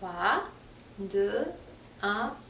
3, 2, 1.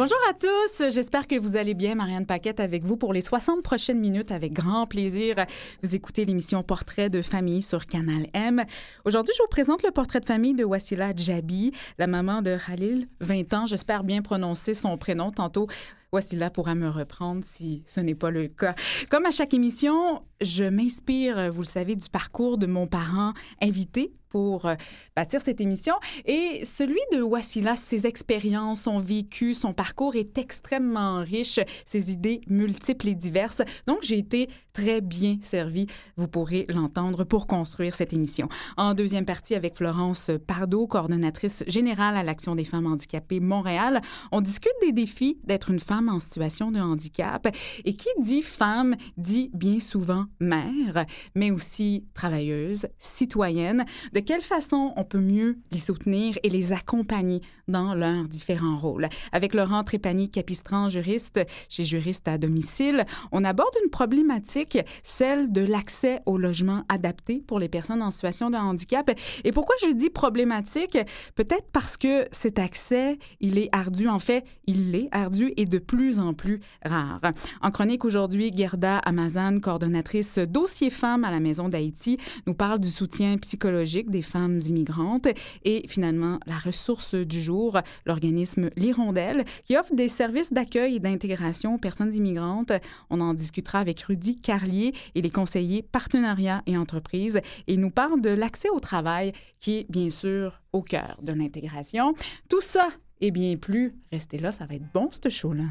Bonjour à tous, j'espère que vous allez bien. Marianne Paquette avec vous pour les 60 prochaines minutes avec grand plaisir. Vous écoutez l'émission Portrait de famille sur Canal M. Aujourd'hui, je vous présente le portrait de famille de Wassila Djabi, la maman de Khalil, 20 ans. J'espère bien prononcer son prénom tantôt. Wassila pourra me reprendre si ce n'est pas le cas? Comme à chaque émission, je m'inspire, vous le savez, du parcours de mon parent invité pour euh, bâtir cette émission. Et celui de Wassila, ses expériences, son vécu, son parcours est extrêmement riche, ses idées multiples et diverses. Donc, j'ai été très bien servie. Vous pourrez l'entendre pour construire cette émission. En deuxième partie, avec Florence Pardo, coordonnatrice générale à l'Action des femmes handicapées Montréal, on discute des défis d'être une femme en situation de handicap. Et qui dit femme dit bien souvent mère, mais aussi travailleuse, citoyenne. De quelle façon on peut mieux les soutenir et les accompagner dans leurs différents rôles? Avec Laurent Trépani-Capistran, juriste chez Juriste à domicile, on aborde une problématique, celle de l'accès au logement adapté pour les personnes en situation de handicap. Et pourquoi je dis problématique? Peut-être parce que cet accès, il est ardu. En fait, il est ardu et de plus en plus rare. En chronique aujourd'hui, Gerda Amazan, coordonnatrice dossier femmes à la Maison d'Haïti, nous parle du soutien psychologique des femmes immigrantes et finalement la ressource du jour, l'organisme L'Hirondelle, qui offre des services d'accueil et d'intégration aux personnes immigrantes. On en discutera avec Rudy Carlier et les conseillers partenariat et entreprises et il nous parle de l'accès au travail qui est bien sûr au cœur de l'intégration. Tout ça et bien plus, restez là, ça va être bon ce show-là.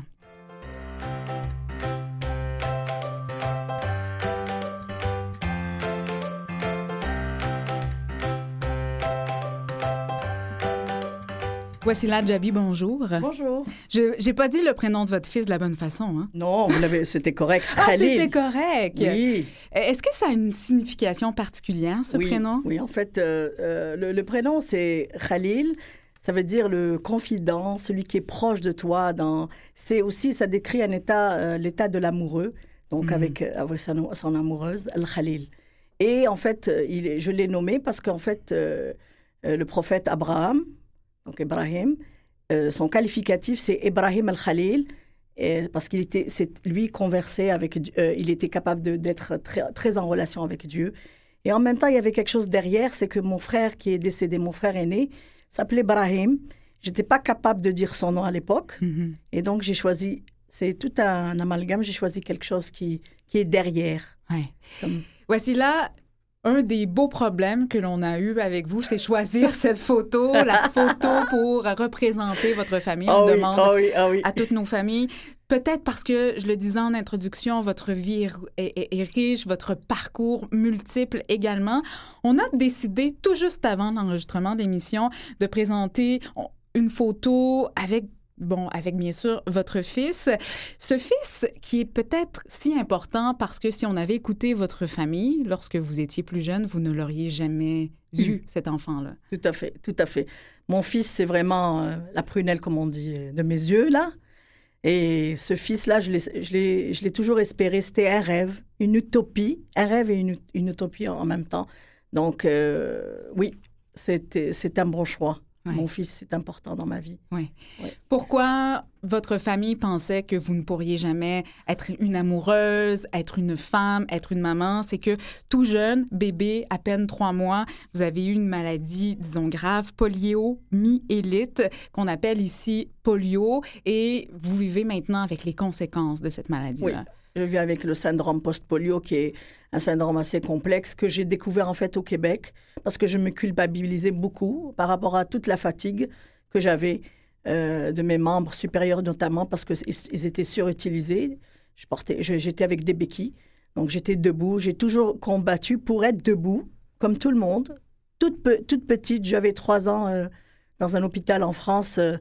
Voici là, Jabi, bonjour. Bonjour. Je n'ai pas dit le prénom de votre fils de la bonne façon. Hein? Non, c'était correct. ah, c'était correct. Oui. Est-ce que ça a une signification particulière, ce prénom? Oui, en fait, euh, euh, le, prénom, c'est Khalil. Ça veut dire le confident, celui qui est proche de toi. Dans... C'est aussi, ça décrit un état, euh, l'état de l'amoureux, donc mm. avec, avec son, son, amoureuse, Al-Khalil. Et en fait, il, je l'ai nommé parce qu'en fait, le prophète Abraham, donc Ibrahim. Euh, son qualificatif, c'est Ibrahim al-Khalil, parce qu'il était, c'est lui conversait avec, euh, il était capable d'être très, très en relation avec Dieu. Et en même temps, il y avait quelque chose derrière, c'est que mon frère qui est décédé, mon frère aîné, s'appelait Ibrahim. J'étais pas capable de dire son nom à l'époque, mm-hmm. et donc j'ai choisi. C'est tout un amalgame. J'ai choisi quelque chose qui, qui est derrière. Ouais. Voici là un des beaux problèmes que l'on a eu avec vous, c'est choisir cette photo, la photo pour représenter votre famille. On ah demande ah oui, ah oui, à toutes nos familles. Peut-être parce que, je le disais en introduction, votre vie est, riche, votre parcours multiple également. On a décidé, tout juste avant l'enregistrement de l'émission, de présenter une photo avec bon, avec bien sûr votre fils. Ce fils qui est peut-être si important parce que si on avait écouté votre famille lorsque vous étiez plus jeune, vous ne l'auriez jamais vu, cet enfant-là. Tout à fait, tout à fait. Mon fils, c'est vraiment euh, la prunelle, comme on dit, euh, de mes yeux, là. Et ce fils-là, je l'ai toujours espéré. C'était un rêve, une utopie, un rêve et une, utopie en même temps. Donc, euh, oui, c'est un bon choix. Mon fils, c'est important dans ma vie. Pourquoi votre famille pensait que vous ne pourriez jamais être une amoureuse, être une femme, être une maman? C'est que tout jeune, bébé, à peine trois mois, vous avez eu une maladie, disons, grave, polio-myélite, qu'on appelle ici polio, et vous vivez maintenant avec les conséquences de cette maladie-là. Oui. Je vis avec le syndrome post-polio, qui est un syndrome assez complexe que j'ai découvert en fait au Québec parce que je me culpabilisais beaucoup par rapport à toute la fatigue que j'avais euh, de mes membres supérieurs notamment parce qu'ils étaient surutilisés. Je portais, j'étais avec des béquilles, donc j'étais debout. J'ai toujours combattu pour être debout, comme tout le monde. Toute, petite, j'avais trois ans euh, dans un hôpital en France. Euh,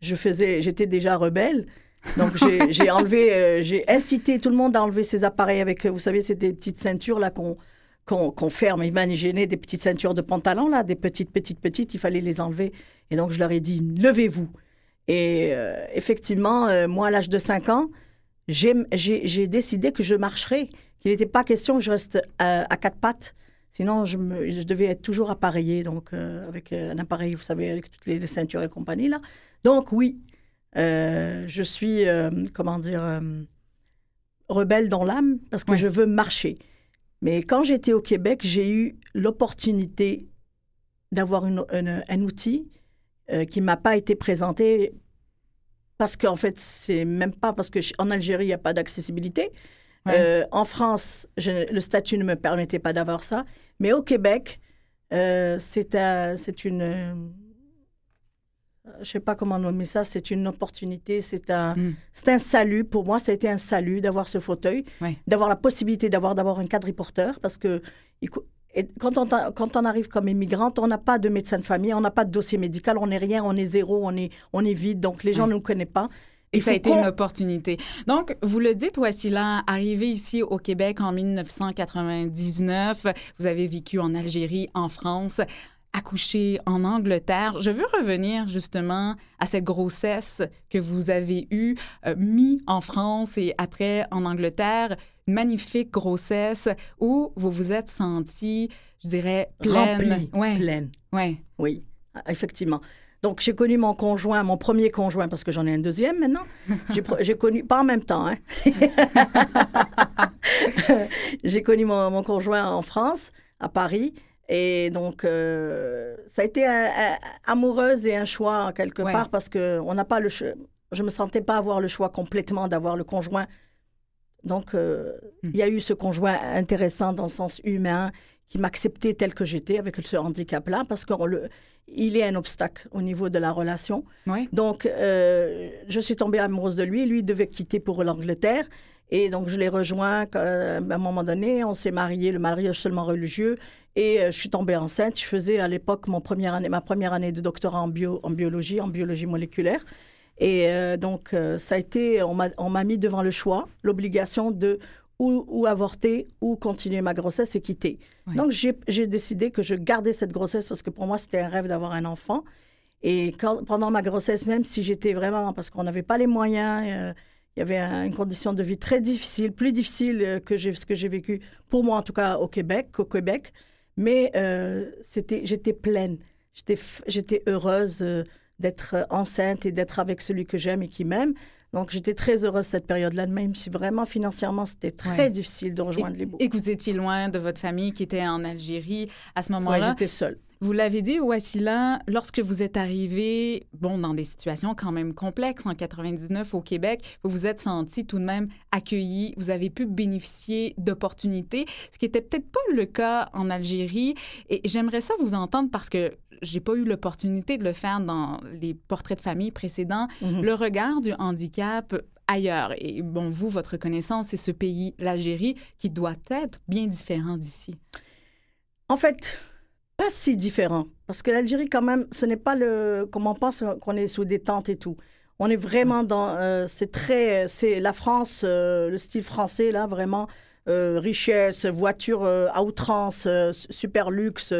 je faisais, j'étais déjà rebelle. Donc, j'ai enlevé, euh, j'ai incité tout le monde à enlever ces appareils avec, vous savez, c'est des petites ceintures là qu'on qu'on qu'on ferme. Imaginez des petites ceintures de pantalon, là, des petites, petites, petites, il fallait les enlever. Et donc, je leur ai dit, levez-vous. Et euh, effectivement, euh, moi, à l'âge de 5 ans, j'ai décidé que je marcherais, qu'il n'était pas question que je reste à, à quatre pattes. Sinon, je, me- je devais être toujours appareillée, donc avec un appareil, vous savez, avec toutes les, les ceintures et compagnie, là. Donc, oui, euh, je suis, euh, comment dire, euh, rebelle dans l'âme parce que Ouais. je veux marcher. Mais quand j'étais au Québec, j'ai eu l'opportunité d'avoir un outil qui m'a pas été présenté parce qu'en fait, c'est même pas parce que en Algérie, il n'y a pas d'accessibilité. Ouais. En France, je- le statut ne me permettait pas d'avoir ça. Mais au Québec, c'est un- c'est une. Euh, je sais pas comment nommer ça, c'est une opportunité, c'est un, Mm. c'est un salut. Pour moi, ça a été un salut d'avoir ce fauteuil, Ouais. d'avoir la possibilité d'avoir d'abord un quadriporteur parce que quand, on, quand on arrive comme immigrante, on n'a pas de médecin de famille, on n'a pas de dossier médical, on n'est rien, on est zéro, on est, on est vide, donc les gens ne nous connaissent pas. Et ça a été une opportunité. Donc, vous le dites, Wassila, arrivé ici au Québec en 1999, vous avez vécu en Algérie, en France, accouché en Angleterre. Je veux revenir justement à cette grossesse que vous avez eue, euh, mis en France et après en Angleterre. Une magnifique grossesse où vous vous êtes senti, je dirais, pleine. remplie, Ouais, pleine. ouais. Oui, effectivement. Donc, j'ai connu mon conjoint, mon premier conjoint, parce que j'en ai un deuxième maintenant. J'ai connu, pas en même temps, hein. j'ai connu mon, mon conjoint en France, à Paris. Et donc, euh, ça a été un- un- amoureuse et un choix, quelque Ouais. part, parce que on n'a pas le. Je me sentais pas avoir le choix complètement d'avoir le conjoint. Donc, euh, Hmm. il y a eu ce conjoint intéressant dans le sens humain, qui m'acceptait tel que j'étais, avec ce handicap-là, parce qu'il est un obstacle au niveau de la relation. Ouais. Donc, euh, je suis tombée amoureuse de lui. Lui devait quitter pour l'Angleterre. Et donc, je l'ai rejoint quand- à un moment donné. On s'est mariés, le mariage seulement religieux. Et euh, je suis tombée enceinte. Je faisais à l'époque mon première année, ma première année de doctorat en, bio, en biologie, en biologie moléculaire. Et euh, donc, euh, ça a été, on m'a mis devant le choix, l'obligation de ou, ou avorter ou continuer ma grossesse et quitter. Donc, j'ai j'ai décidé que je gardais cette grossesse parce que pour moi, c'était un rêve d'avoir un enfant. Et quand, pendant ma grossesse, même si j'étais vraiment, parce qu'on n'avait pas les moyens, euh, il y avait un- une condition de vie très difficile, plus difficile euh, que ce que j'ai vécu, pour moi en tout cas au Québec, au Québec. Mais euh, c'était, j'étais pleine, j'étais, j'étais heureuse euh, d'être enceinte et d'être avec celui que j'aime et qui m'aime. Donc j'étais très heureuse cette période-là, même si vraiment financièrement c'était très Ouais. difficile de rejoindre les bouts. Et que vous étiez loin de votre famille qui était en Algérie à ce moment-là. j'étais seule. Vous l'avez dit, Wassila, lorsque vous êtes arrivé, bon, dans des situations quand même complexes en 99 au Québec, vous vous êtes senti tout de même accueilli, vous avez pu bénéficier d'opportunités, ce qui était peut-être pas le cas en Algérie. Et j'aimerais ça vous entendre parce que j'ai pas eu l'opportunité de le faire dans les portraits de famille précédents, Mhm. le regard du handicap ailleurs. Et bon, vous, votre connaissance, c'est ce pays, l'Algérie, qui doit être bien différent d'ici. En fait, pas si différent. Parce que l'Algérie, quand même, ce n'est pas le. Comme on pense qu'on est sous des tentes et tout. On est vraiment dans. euh, c'est très. C'est la France, euh, le style français, là, vraiment. euh, richesse, voiture à outrance, su- super luxe.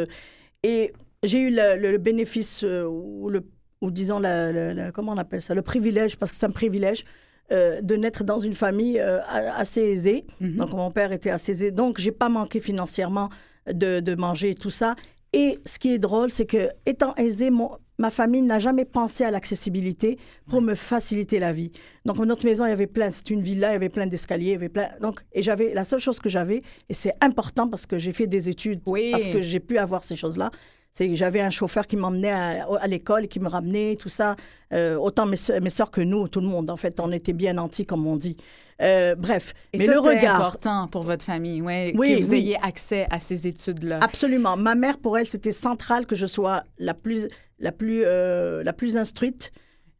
et j'ai eu le, le- le bénéfice, ou, le, ou disons, la- la- la- comment on appelle ça, le privilège, parce que c'est un privilège, euh, de naître dans une famille euh, a- assez aisée. Mhm. Donc, mon père était assez aisé. Donc, j'ai pas manqué financièrement de, de manger et tout ça. Et ce qui est drôle, c'est que, étant aisé, mon, ma famille n'a jamais pensé à l'accessibilité pour me faciliter la vie. Donc, notre maison, il y avait plein, c'est une villa, il y avait plein d'escaliers, il y avait plein. Donc, et j'avais, la seule chose que j'avais, et c'est important parce que j'ai fait des études, Oui. parce que j'ai pu avoir ces choses-là, c'est j'avais un chauffeur qui m'emmenait à, à l'école et qui me ramenait, tout ça. Euh, autant mes, soeurs- mes soeurs que nous, tout le monde. En fait, on était bien nantis, comme on dit. Euh, bref, Et mais ça, le regard. important pour votre famille, ouais, Oui, que vous oui. ayez accès à ces études-là. Absolument. Ma mère, pour elle, c'était central que je sois la plus, la plus, euh, la plus instruite,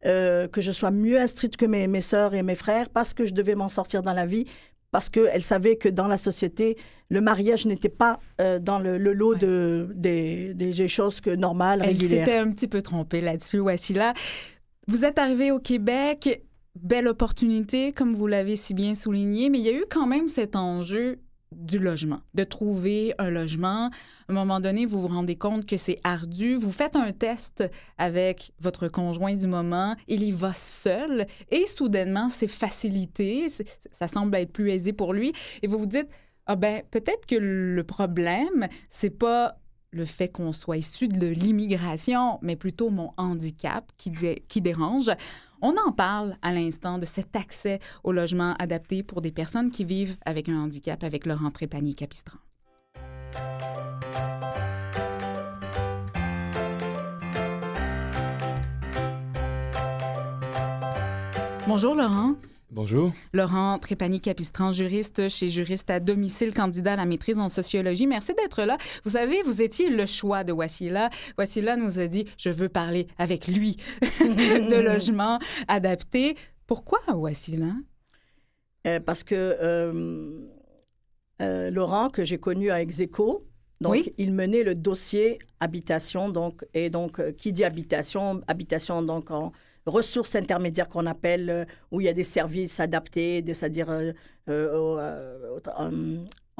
euh, que je sois mieux instruite que mes, mes sœurs et mes frères, parce que je devais m'en sortir dans la vie, parce qu'elle savait que dans la société, le mariage n'était pas euh, dans le, le lot de, des, des choses que normales, Elle s'était un petit peu trompée là-dessus, Wassila. Vous êtes arrivé au Québec, belle opportunité, comme vous l'avez si bien souligné, mais il y a eu quand même cet enjeu du logement, de trouver un logement. À un moment donné, vous vous rendez compte que c'est ardu. Vous faites un test avec votre conjoint du moment. Il y va seul et soudainement, c'est facilité. Ça semble être plus aisé pour lui. Et vous vous dites, ah ben, peut-être que le problème, c'est pas le fait qu'on soit issu de l'immigration, mais plutôt mon handicap qui, dérange. On en parle à l'instant de cet accès au logement adapté pour des personnes qui vivent avec un handicap avec leur entrée panique Capistran. Bonjour Laurent. Bonjour. Laurent Trépanier-Capistran, juriste chez Juriste à domicile, candidat à la maîtrise en sociologie. Merci d'être là. Vous savez, vous étiez le choix de Wassila. Wassila nous a dit, je veux parler avec lui de logement adapté. Pourquoi Wassila? Euh, parce que euh, euh, Laurent, que j'ai connu à Execo, donc, il menait le dossier habitation, donc, et donc, qui dit habitation, habitation, donc, en, ressources intermédiaires qu'on appelle, euh, où il y a des services adaptés, c'est-à-dire, euh, euh,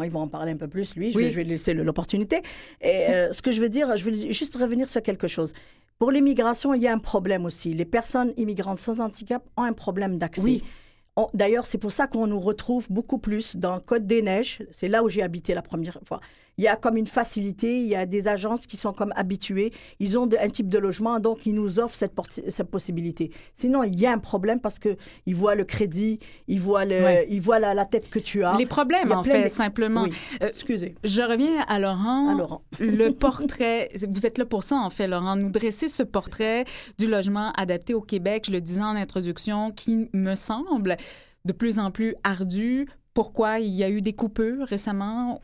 ils vont en parler un peu plus, lui, je, vais, je vais, laisser l'opportunité. Et ce que je veux dire, je veux juste revenir sur quelque chose. Pour l'immigration, il y a un problème aussi. Les personnes immigrantes sans handicap ont un problème d'accès. Oui. D'ailleurs, c'est pour ça qu'on nous retrouve beaucoup plus dans Côte des Neiges. C'est là où j'ai habité la première fois il y a comme une facilité, il y a des agences qui sont comme habituées, ils ont un type de logement, donc ils nous offrent cette, cette possibilité. Sinon, il y a un problème parce qu'ils voient le crédit, ils voient, le, ils voient la, tête que tu as. Les problèmes, en fait, simplement. Euh, Excusez. Je reviens à Laurent. À Laurent. le portrait, vous êtes là pour ça, en fait, Laurent, nous dresser ce portrait du logement adapté au Québec, je le disais en introduction, qui me semble de plus en plus ardu. Pourquoi il y a eu des coupures récemment?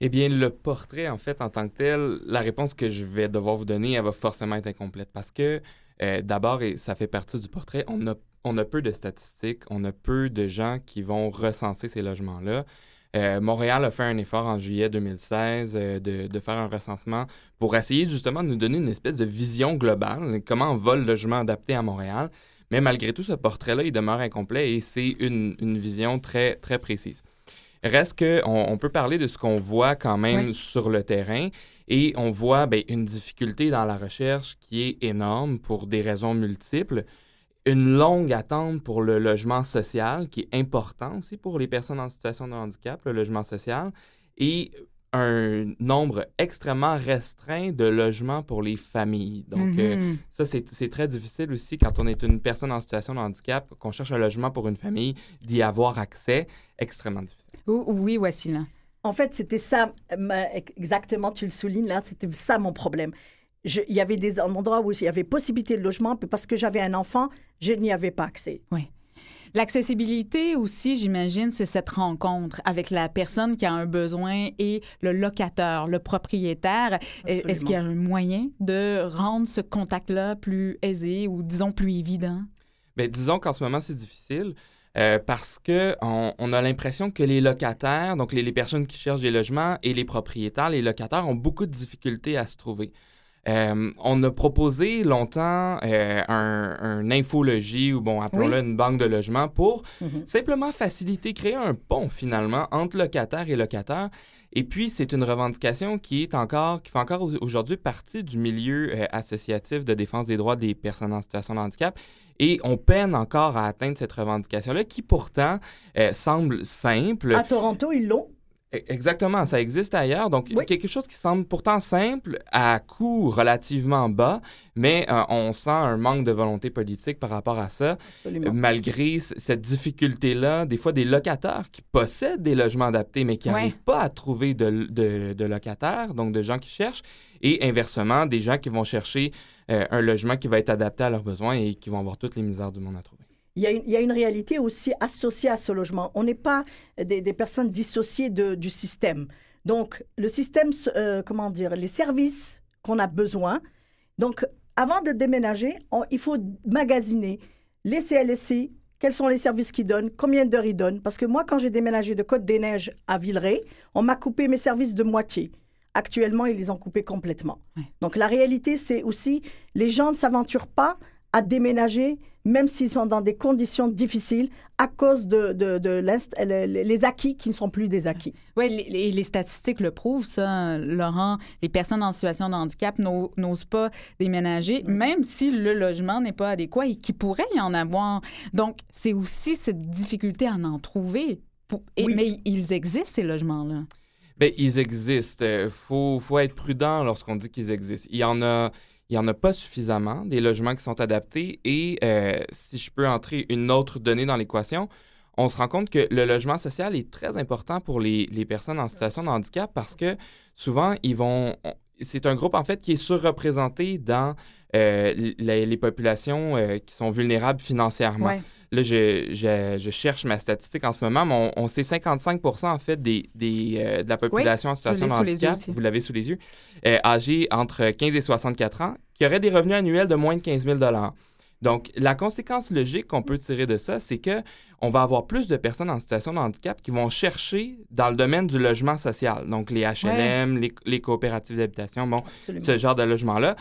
Eh bien, le portrait, en fait, en tant que tel, la réponse que je vais devoir vous donner, elle va forcément être incomplète parce que, euh, d'abord, et ça fait partie du portrait, on a, on a peu de statistiques, on a peu de gens qui vont recenser ces logements-là. Euh, Montréal a fait un effort en juillet 2016 euh, de, faire un recensement pour essayer justement de nous donner une espèce de vision globale, comment va le logement adapté à Montréal. Mais malgré tout, ce portrait-là, il demeure incomplet et c'est une, une vision très, très précise. Reste qu'on on peut parler de ce qu'on voit quand même sur le terrain et on voit ben, une difficulté dans la recherche qui est énorme pour des raisons multiples. Une longue attente pour le logement social qui est important aussi pour les personnes en situation de handicap, le logement social. Et un nombre extrêmement restreint de logements pour les familles. Donc, euh, mm-hmm. ça, c'est très difficile aussi quand on est une personne en situation de handicap, qu'on cherche un logement pour une famille, d'y avoir accès, extrêmement difficile. Oui, voici là. En fait, c'était ça, exactement, tu le soulignes là, c'était ça mon problème. il y avait des endroits où il y avait possibilité de logement, parce que j'avais un enfant, je n'y avais pas accès. Oui. L'accessibilité aussi, j'imagine, c'est cette rencontre avec la personne qui a un besoin et le locateur, le propriétaire. Est-ce qu'il y a un moyen de rendre ce contact-là plus aisé ou, disons, plus évident? Bien, disons qu'en ce moment, c'est difficile. Euh, parce que on, a l'impression que les locataires, donc les, personnes qui cherchent des logements et les propriétaires, les locataires ont beaucoup de difficultés à se trouver. Euh, on a proposé longtemps euh, un, infologie ou bon, appelons-le une banque de logement pour mhm. simplement faciliter, créer un pont finalement entre locataires et locataires. Et puis, c'est une revendication qui est encore, qui fait encore aujourd'hui partie du milieu euh, associatif de défense des droits des personnes en situation de handicap. Et on peine encore à atteindre cette revendication-là qui pourtant semble simple. À Toronto, ils l'ont? E, exactement, ça existe ailleurs. Donc, quelque chose qui semble pourtant simple, à coût relativement bas, mais euh, on sent un manque de volonté politique par rapport à ça. Malgré cette difficulté-là, des fois, des locataires qui possèdent des logements adaptés, mais qui n'arrivent pas à trouver de, de, locataires, donc de gens qui cherchent, et inversement, des gens qui vont chercher euh, un logement qui va être adapté à leurs besoins et qui vont avoir toutes les misères du monde à trouver il y, a une, réalité aussi associée à ce logement. On n'est pas des, personnes dissociées du système. Donc, le système, euh, comment dire, les services qu'on a besoin. Donc, avant de déménager, il faut magasiner les CLSC, quels sont les services qu'ils donnent, combien d'heures ils donnent. Parce que moi, quand j'ai déménagé de Côte-des-Neiges à Villeray, on m'a coupé mes services de moitié. Actuellement, ils les ont coupés complètement. Donc, la réalité, c'est aussi, les gens ne s'aventurent pas à déménager, même s'ils sont dans des conditions difficiles, à cause de, de, les, les acquis qui ne sont plus des acquis. Oui, les, les- statistiques le prouvent, ça, Laurent. Les personnes en situation de handicap n'o- n'osent pas déménager, même si le logement n'est pas adéquat et qu'il pourrait y en avoir. Donc, c'est aussi cette difficulté à en trouver. Pour- et- Oui. Mais ils existent, ces logements-là. Ben, ils existent. Il faut, faut être prudent lorsqu'on dit qu'ils existent. Il y en a. Il n'y en a pas suffisamment des logements qui sont adaptés et euh, si je peux entrer une autre donnée dans l'équation, on se rend compte que le logement social est très important pour les, les personnes en situation de handicap parce que souvent, ils vont... on- C'est un groupe, en fait, qui est surreprésenté dans euh, les, populations euh, qui sont vulnérables financièrement. Là, je, je- je cherche ma statistique en ce moment, mais on, on sait 55% en fait des, des, euh, de la population en situation de handicap, vous l'avez sous les yeux, euh, âgés entre 15 et 64 ans, qui auraient des revenus annuels de moins de 15 000 Donc, la conséquence logique qu'on peut tirer de ça, c'est que on va avoir plus de personnes en situation de handicap qui vont chercher dans le domaine du logement social, donc les HLM, les, les coopératives d'habitation, bon, Absolument. ce genre de logement-là.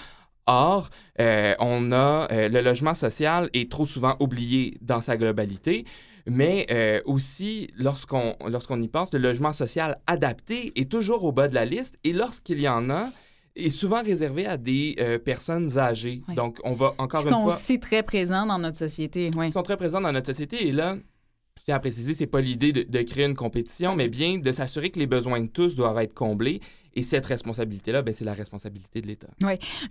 Or, euh, on a euh, le logement social est trop souvent oublié dans sa globalité, mais euh, aussi lorsqu'on lorsqu'on y pense, le logement social adapté est toujours au bas de la liste et lorsqu'il y en a, est souvent réservé à des euh, personnes âgées. Oui. Donc, on va encore Qui une sont fois aussi très présents dans notre société. Oui. sont très présents dans notre société. Et là, je tiens à préciser, c'est pas l'idée de, de créer une compétition, mais bien de s'assurer que les besoins de tous doivent être comblés. Et cette responsabilité-là, ben, c'est la responsabilité de l'État.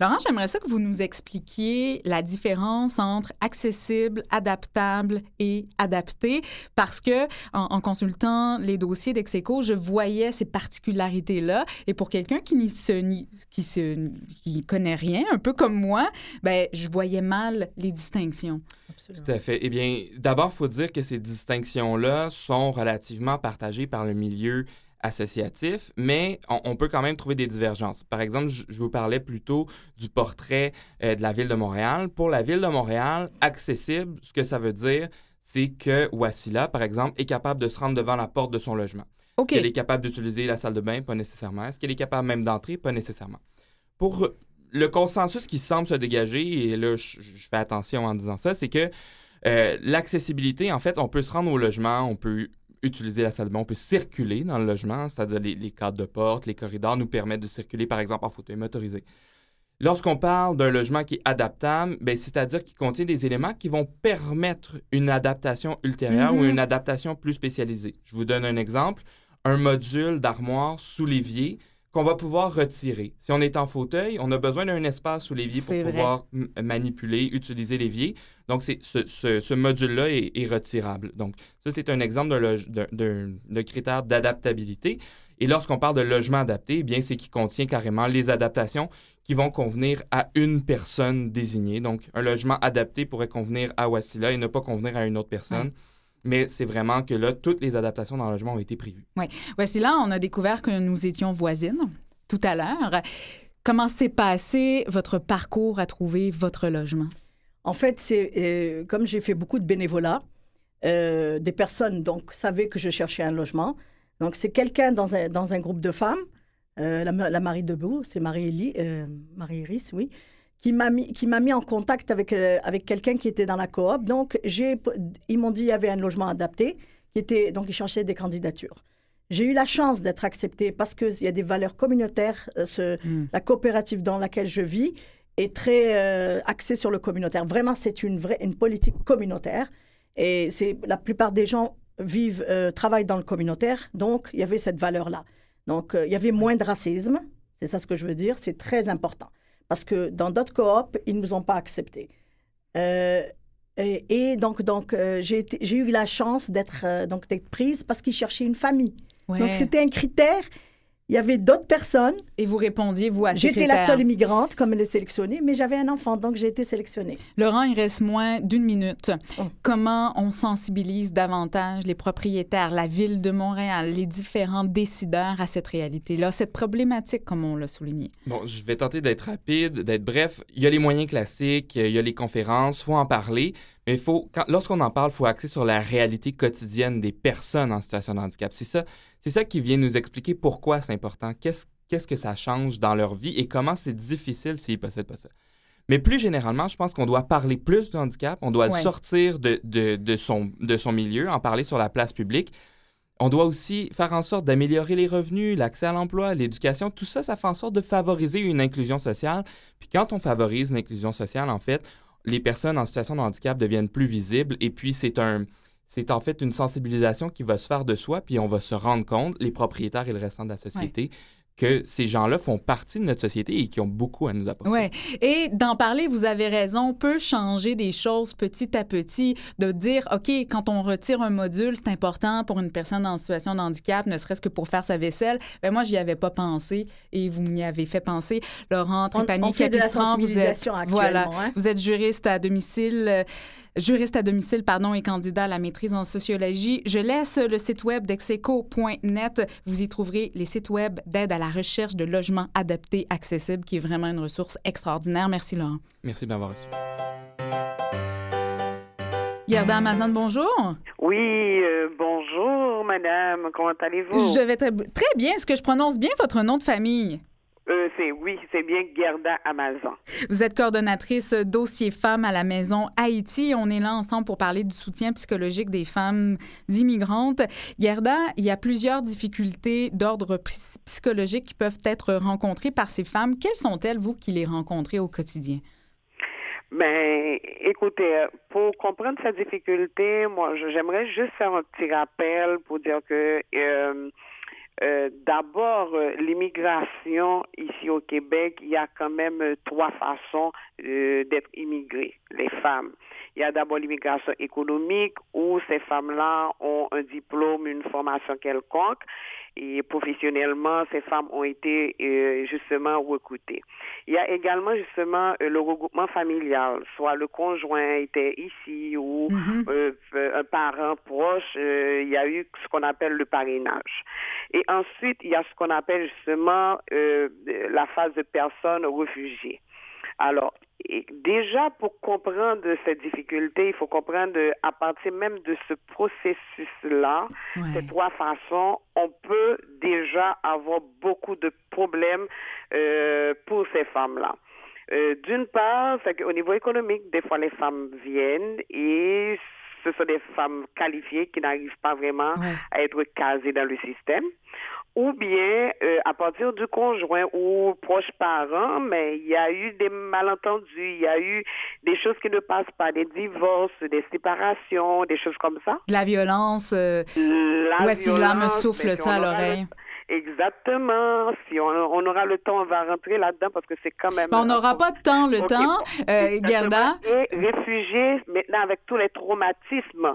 Laurent, j'aimerais ça que vous nous expliquiez la différence entre accessible, adaptable et adapté, parce que en, en consultant les dossiers d'Execo, je voyais ces particularités-là. Et pour quelqu'un qui n'y se, ni- qui se, qui connaît rien, un peu comme moi, ben, je voyais mal les distinctions. Absolument. Tout à fait. Eh bien, d'abord, il faut dire que ces distinctions-là sont relativement partagées par le milieu associatif, mais on, on peut quand même trouver des divergences. Par exemple, je, je vous parlais plutôt du portrait euh, de la ville de Montréal. Pour la ville de Montréal, accessible, ce que ça veut dire, c'est que Wassila, par exemple, est capable de se rendre devant la porte de son logement. OK. Est-ce qu'elle est capable d'utiliser la salle de bain? Pas nécessairement. Est-ce qu'elle est capable même d'entrer? Pas nécessairement. Pour le consensus qui semble se dégager, et là, je, je fais attention en disant ça, c'est que euh, l'accessibilité, en fait, on peut se rendre au logement, on peut utiliser la salle de bain, on peut circuler dans le logement, c'est-à-dire les, les cadres de porte, les corridors nous permettent de circuler, par exemple, en fauteuil motorisé. Lorsqu'on parle d'un logement qui est adaptable, ben, c'est-à-dire qui contient des éléments qui vont permettre une adaptation ultérieure ou Mhm. une adaptation plus spécialisée. Je vous donne un exemple. Un module d'armoire sous l'évier qu'on va pouvoir retirer. Si on est en fauteuil, on a besoin d'un espace sous l'évier pour vrai. pouvoir manipuler, utiliser l'évier. Donc, c'est, ce, ce- ce module-là est, est retirable. Donc, ça, c'est un exemple d'un critère d'adaptabilité. Et lorsqu'on parle de logement adapté, eh bien, c'est qui contient carrément les adaptations qui vont convenir à une personne désignée. Donc, un logement adapté pourrait convenir à Wassila et ne pas convenir à une autre personne. Mais c'est vraiment que là, toutes les adaptations dans le logement ont été prévues. Voici là, on a découvert que nous étions voisines tout à l'heure. Comment s'est passé votre parcours à trouver votre logement? En fait, c'est euh, comme j'ai fait beaucoup de bénévolat, euh, des personnes donc savaient que je cherchais un logement. Donc c'est quelqu'un dans un, dans un groupe de femmes, euh, la, la Marie Debout, c'est Marie euh, Marie Iris, oui, qui m'a mis qui m'a mis en contact avec euh, avec quelqu'un qui était dans la coop. Donc j'ai ils m'ont dit il y avait un logement adapté qui était donc ils cherchaient des candidatures. J'ai eu la chance d'être acceptée parce qu'il y a des valeurs communautaires. euh, ce, Mm. La coopérative dans laquelle je vis est très euh, axée sur le communautaire. Vraiment, c'est une vraie une politique communautaire. Et c'est la plupart des gens vivent, travaillent dans le communautaire. Donc, il y avait cette valeur-là. Donc, il y avait moins de racisme. C'est ça ce que je veux dire. C'est très important. Parce que dans d'autres coops, ils ne nous ont pas acceptés. Euh, et, et donc, donc euh, j'ai eu la chance d'être euh, donc d'être prise parce qu'ils cherchaient une famille. Ouais. Donc, c'était un critère. Il y avait d'autres personnes. Et vous répondiez, vous, à J'étais la seule immigrante, comme elle est sélectionnée, mais j'avais un enfant, donc j'ai été sélectionnée. Laurent, il reste moins d'une minute. Oh. Comment on sensibilise davantage les propriétaires, la ville de Montréal, les différents décideurs à cette réalité-là, cette problématique, comme on l'a souligné? Bon, je vais tenter d'être rapide, d'être bref. Il y a les moyens classiques, il y a les conférences, il faut en parler, mais faut, lorsqu'on en parle, il faut axer sur la réalité quotidienne des personnes en situation de handicap. C'est ça, c'est ça qui vient nous expliquer pourquoi c'est important, qu'est-ce qu'est-ce que ça change dans leur vie et comment c'est difficile s'ils ne possèdent pas ça. Mais plus généralement, je pense qu'on doit parler plus du handicap, on doit Ouais. sortir de, de, de son, de son milieu, en parler sur la place publique. On doit aussi faire en sorte d'améliorer les revenus, l'accès à l'emploi, l'éducation. Tout ça, ça fait en sorte de favoriser une inclusion sociale. Puis quand on favorise l'inclusion sociale, en fait, les personnes en situation de handicap deviennent plus visibles. Et puis, c'est un... C'est en fait une sensibilisation qui va se faire de soi, puis on va se rendre compte, les propriétaires et le restant de la société, que ces gens-là font partie de notre société et qui ont beaucoup à nous apporter. Ouais. Et d'en parler, vous avez raison, peut changer des choses petit à petit, de dire, OK, quand on retire un module, c'est important pour une personne en situation de handicap, ne serait-ce que pour faire sa vaisselle. Ben moi, j'y avais pas pensé et vous m'y avez fait penser. Laurent Trépanier, on fait de la Capistran, vous êtes, sensibilisation voilà, actuellement. hein. vous êtes juriste à domicile. Juriste à domicile, pardon, et candidat à la maîtrise en sociologie. Je laisse le site web d'execo.net. Vous y trouverez les sites web d'aide à la recherche de logements adaptés accessibles, qui est vraiment une ressource extraordinaire. Merci, Laurent. Merci de m'avoir reçu. Gerda Amazon, bonjour. Oui, euh, bonjour madame, comment allez-vous? Je vais très, très bien. Est-ce que je prononce bien votre nom de famille? Euh, c'est oui, c'est bien Gerda Amazon. Vous êtes coordonnatrice dossier femmes à la maison Haïti. On est là ensemble pour parler du soutien psychologique des femmes immigrantes. Gerda, il y a plusieurs difficultés d'ordre psy- psychologique qui peuvent être rencontrées par ces femmes. Quelles sont-elles, vous, qui les rencontrez au quotidien? Ben, écoutez, pour comprendre cette difficulté, moi, j'aimerais juste faire un petit rappel pour dire que euh, euh, d'abord, euh, l'immigration ici au Québec, il y a quand même euh, trois façons euh, d'être immigré, les femmes. Il y a d'abord l'immigration économique où ces femmes-là ont un diplôme, une formation quelconque et professionnellement, ces femmes ont été euh, justement recrutées. Il y a également justement euh, le regroupement familial, soit le conjoint était ici ou Mhm. euh, euh, un parent proche, euh, il y a eu ce qu'on appelle le parrainage. Et ensuite, il y a ce qu'on appelle justement euh, la phase de personnes réfugiées. Alors, déjà pour comprendre cette difficulté, il faut comprendre à partir même de ce processus-là, Ouais. ces trois façons, on peut déjà avoir beaucoup de problèmes euh, pour ces femmes-là. Euh, D'une part, c'est qu'au niveau économique, des fois les femmes viennent et ce sont des femmes qualifiées qui n'arrivent pas vraiment Ouais. à être casées dans le système. Ou bien euh, à partir du conjoint ou proche parent, mais il y a eu des malentendus, il y a eu des choses qui ne passent pas, des divorces, des séparations, des choses comme ça. De la violence. euh, La Ouais, si violence, souffle mais si ça à l'oreille? Exactement. Si on, on aura le temps, on va rentrer là-dedans parce que c'est quand même. on n'aura pas de temps, le temps. Euh. Gerda, Et réfugiés, maintenant, avec tous les traumatismes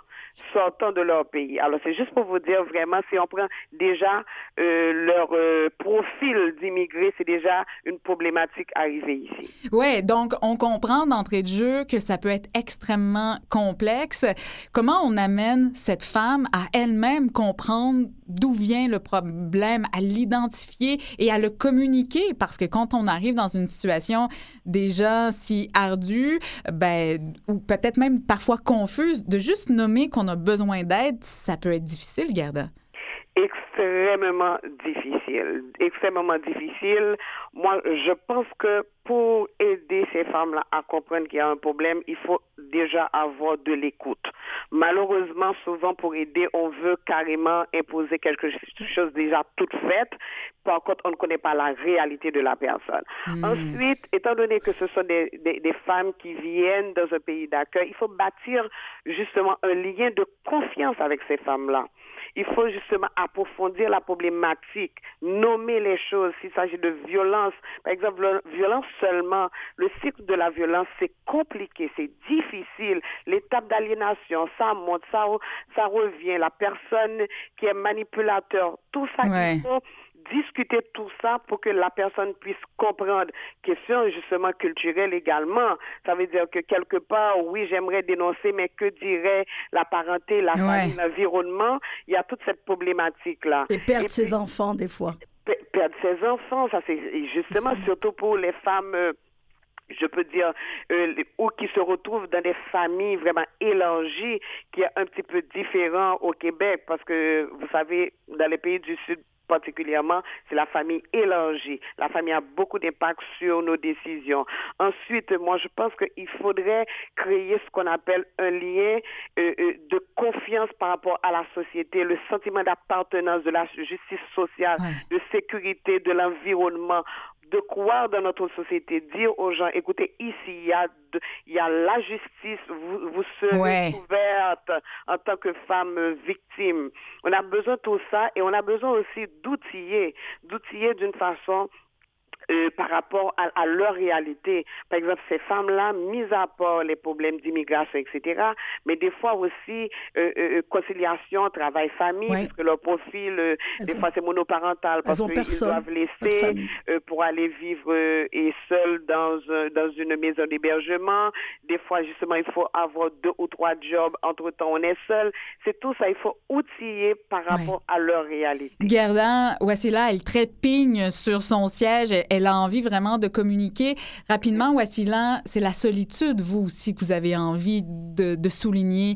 sortant de leur pays. Alors, c'est juste pour vous dire vraiment, si on prend déjà euh, leur euh, profil d'immigrés, c'est déjà une problématique arrivée ici. Oui, donc on comprend d'entrée de jeu que ça peut être extrêmement complexe. Comment on amène cette femme à elle-même comprendre d'où vient le problème, à l'identifier et à le communiquer? Parce que quand on arrive dans une situation déjà si ardue, ben, ou peut-être même parfois confuse, de juste nommer qu'on a besoin d'aide, ça peut être difficile, Gerda. Extrêmement difficile, extrêmement difficile. Moi, je pense que pour aider ces femmes-là à comprendre qu'il y a un problème, il faut déjà avoir de l'écoute. Malheureusement, souvent pour aider, on veut carrément imposer quelque chose déjà toute faite. Par contre, on ne connaît pas la réalité de la personne. Ensuite, étant donné que ce sont des, des, des femmes qui viennent dans un pays d'accueil, il faut bâtir justement un lien de confiance avec ces femmes-là. Il faut justement approfondir la problématique, nommer les choses s'il s'agit de violence. Par exemple, la violence seulement, le cycle de la violence, c'est compliqué, c'est difficile. L'étape d'aliénation, ça monte, ça, ça revient. La personne qui est manipulateur, tout ça, Ouais. il faut discuter tout ça pour que la personne puisse comprendre. Question justement culturelle également. Ça veut dire que quelque part, oui, j'aimerais dénoncer, mais que dirait la parenté, la famille, Ouais. l'environnement? Il y a toute cette problématique-là. Et perdre Et ses puis, enfants, des fois. pe- perdre ses enfants, ça c'est justement ça. surtout pour les femmes. euh, je peux dire, euh, ou qui se retrouvent dans des familles vraiment élargies, qui est un petit peu différent au Québec, parce que vous savez, dans les pays du Sud, particulièrement, c'est la famille élargie. La famille a beaucoup d'impact sur nos décisions. Ensuite, moi, je pense qu'il faudrait créer ce qu'on appelle un lien euh, euh, de confiance par rapport à la société, le sentiment d'appartenance, de la justice sociale, de sécurité, de l'environnement de croire dans notre société, dire aux gens, écoutez, ici, il y a, il y a la justice, vous, vous serez ouverte en tant que femme victime. On a besoin de tout ça et on a besoin aussi d'outiller, d'outiller d'une façon euh, par rapport à, leur réalité. Par exemple, ces femmes-là, mis à part les problèmes d'immigration, etc., mais des fois aussi euh, euh, conciliation, travail, famille, parce que leur profil, des fois, c'est monoparental, parce qu'ils doivent laisser pour aller vivre et seuls dans, dans une maison d'hébergement. Des fois, justement, il faut avoir deux ou trois jobs. Entre-temps, on est seul. C'est tout ça. Il faut outiller par rapport à leur réalité. Gerda, là, elle trépigne sur son siège elle a envie vraiment de communiquer. Rapidement, Wassila, c'est la solitude, vous aussi, que vous avez envie de, souligner.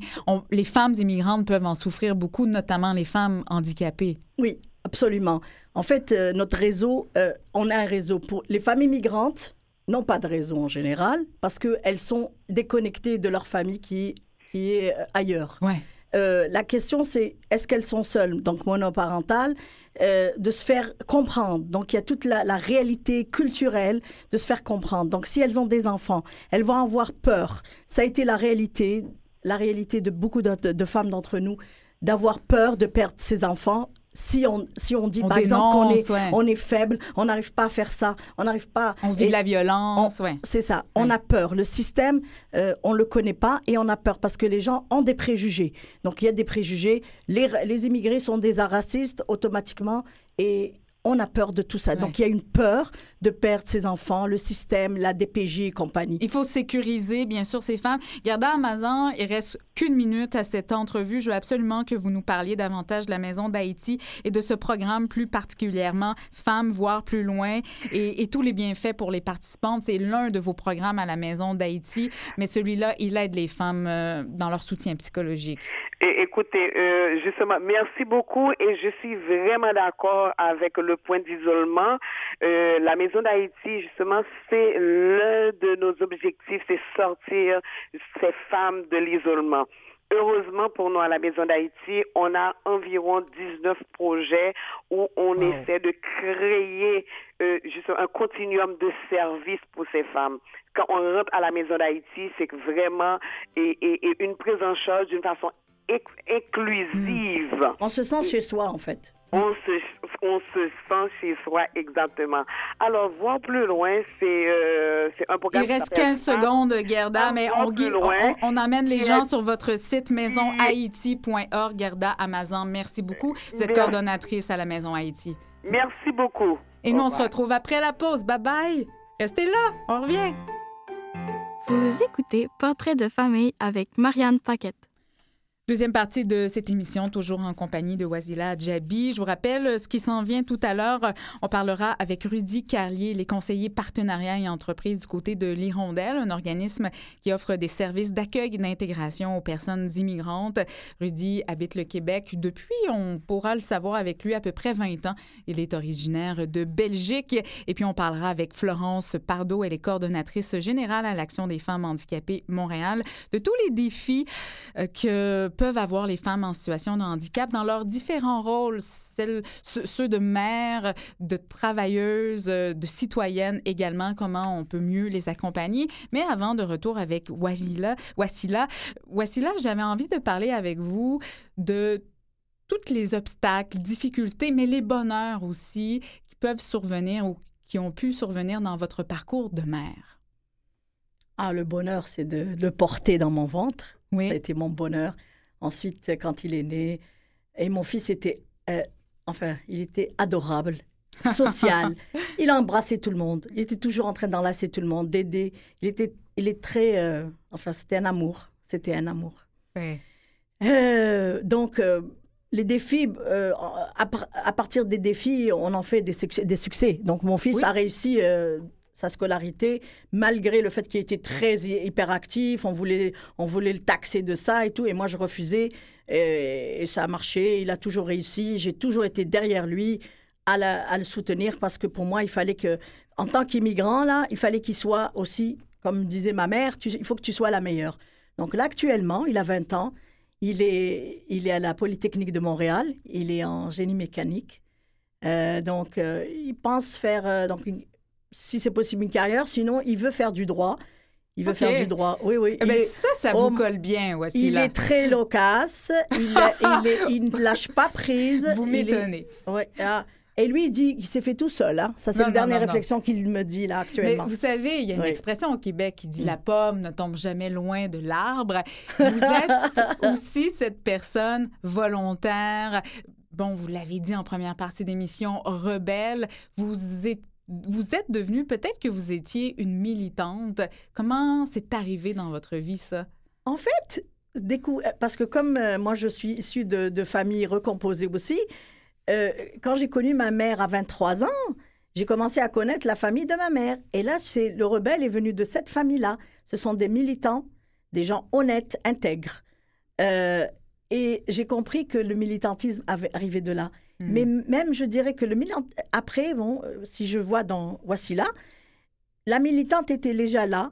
les femmes immigrantes peuvent en souffrir beaucoup, notamment les femmes handicapées. Oui, absolument. En fait, euh, notre réseau, euh, on a un réseau pour les femmes immigrantes, n'ont pas de réseau en général, parce qu'elles sont déconnectées de leur famille qui, qui est euh, ailleurs. Ouais. La question, c'est est-ce qu'elles sont seules, donc monoparentales euh, de se faire comprendre. Donc, il y a toute la, réalité culturelle de se faire comprendre. Donc, si elles ont des enfants, elles vont avoir peur. Ça a été la réalité, la réalité de beaucoup de femmes d'entre nous, d'avoir peur de perdre ses enfants si on, si on dit, par exemple, qu'on est, on est faible, on n'arrive pas à faire ça, on n'arrive pas... On vit de la violence, ouais. C'est ça. On a peur. Le système, euh, on ne le connaît pas et on a peur parce que les gens ont des préjugés. Donc, il y a des préjugés. Les, les immigrés sont des racistes automatiquement et on a peur de tout ça. Donc, il y a une peur de perdre ses enfants, le système, la DPJ et compagnie. Il faut sécuriser, bien sûr, ces femmes. Gardez Amazon, il reste qu'une minute à cette entrevue. Je veux absolument que vous nous parliez davantage de la Maison d'Haïti et de ce programme plus particulièrement Femmes, voir plus loin et, tous les bienfaits pour les participantes. C'est l'un de vos programmes à la Maison d'Haïti, mais celui-là, il aide les femmes euh, dans leur soutien psychologique. Et, écoutez, euh, justement, merci beaucoup et je suis vraiment d'accord avec le point d'isolement. Euh, la Maison d'Haïti, justement, c'est l'un de nos objectifs, c'est sortir ces femmes de l'isolement. Heureusement pour nous à la Maison d'Haïti, on a environ 19 projets où on essaie de créer euh, un continuum de services pour ces femmes. Quand on rentre à la Maison d'Haïti, c'est vraiment et, une prise en charge d'une façon inclusive. Hmm. On se sent chez soi, en fait. On se, on se sent chez soi, exactement. Alors, voir plus loin, c'est euh, un programme... Il reste 15 secondes, Gerda, mais on, on, on, amène les gens sur votre site maisonhaïti.org. Gerda Amazon, merci beaucoup. Vous êtes coordonnatrice à la Maison Haïti. Merci beaucoup. Et nous, on se retrouve après la pause. Bye-bye. Restez là, on revient. Vous écoutez Portrait de famille avec Marianne Paquette. Deuxième partie de cette émission, toujours en compagnie de Wazila Djabi. Je vous rappelle euh, ce qui s'en vient tout à l'heure. On parlera avec Rudy Carlier, les conseillers partenariats et entreprises du côté de l'Hirondelle, un organisme qui offre des services d'accueil et d'intégration aux personnes immigrantes. Rudy habite le Québec depuis, on pourra le savoir avec lui, à peu près 20 ans. Il est originaire de Belgique. Et puis, on parlera avec Florence Pardo, elle est coordonnatrice générale à l'Action des femmes handicapées Montréal, de tous les défis euh, que peuvent avoir les femmes en situation de handicap dans leurs différents rôles, celles, ceux de mères, de travailleuses, de citoyennes également, comment on peut mieux les accompagner. Mais avant de retour avec Wasila, Wasila, Wasila j'avais envie de parler avec vous de toutes les obstacles, difficultés, mais les bonheurs aussi qui peuvent survenir ou qui ont pu survenir dans votre parcours de mère. Ah, le bonheur, c'est de le porter dans mon ventre. Oui. Ça a été mon bonheur. Ensuite, quand il est né, et mon fils était, euh, enfin, il était adorable, social. il a embrassé tout le monde. Il était toujours en train d'enlacer tout le monde, d'aider. Il était, il est très, euh, enfin, c'était un amour. C'était un amour. Euh, donc, les défis, à, partir des défis, on en fait des, succès. Des succès. Donc, mon fils a réussi sa scolarité, malgré le fait qu'il était très hyperactif. On voulait, on voulait le taxer de ça et tout. Et moi, je refusais. Et, ça a marché. Il a toujours réussi. J'ai toujours été derrière lui. à, le soutenir parce que pour moi, il fallait que, en tant qu'immigrant, là, il fallait qu'il soit aussi, comme disait ma mère, il faut que tu sois la meilleure. Donc là, actuellement, il a 20 ans. Il est, il est à la Polytechnique de Montréal. Il est en génie mécanique. Euh, donc, euh, il pense faire, euh, donc, une- si c'est possible, une carrière. Sinon, il veut faire du droit. Il veut faire du droit. Oui, oui. Eh Il ben, ça, ça Oh, vous colle bien, voici il là. est très loquace. Il, il, est- il ne lâche pas prise. Vous Il est- m'étonnez. Ouais, ah. Et lui, il dit qu'il s'est fait tout seul. Hein. Ça, c'est la dernière non, réflexion qu'il me dit là Mais actuellement. vous savez, il y a une Oui. expression au Québec qui dit Mm. la pomme ne tombe jamais loin de l'arbre. Vous êtes aussi cette personne volontaire. Bon, vous l'avez dit en première partie d'émission, rebelle. Vous êtes vous êtes devenue, peut-être que vous étiez une militante. Comment c'est arrivé dans votre vie, ça? En fait, décou- parce que comme euh, moi, je suis issue de, de familles recomposées aussi, euh, quand j'ai connu ma mère à 23 ans, j'ai commencé à connaître la famille de ma mère. Et là, c'est le rebelle est venu de cette famille-là. Ce sont des militants, des gens honnêtes, intègres. Euh, et j'ai compris que le militantisme avait arrivé de là. Hmm. Mais même, je dirais que le militant... Après, bon, euh, si je vois dans Voici là, la militante était déjà là,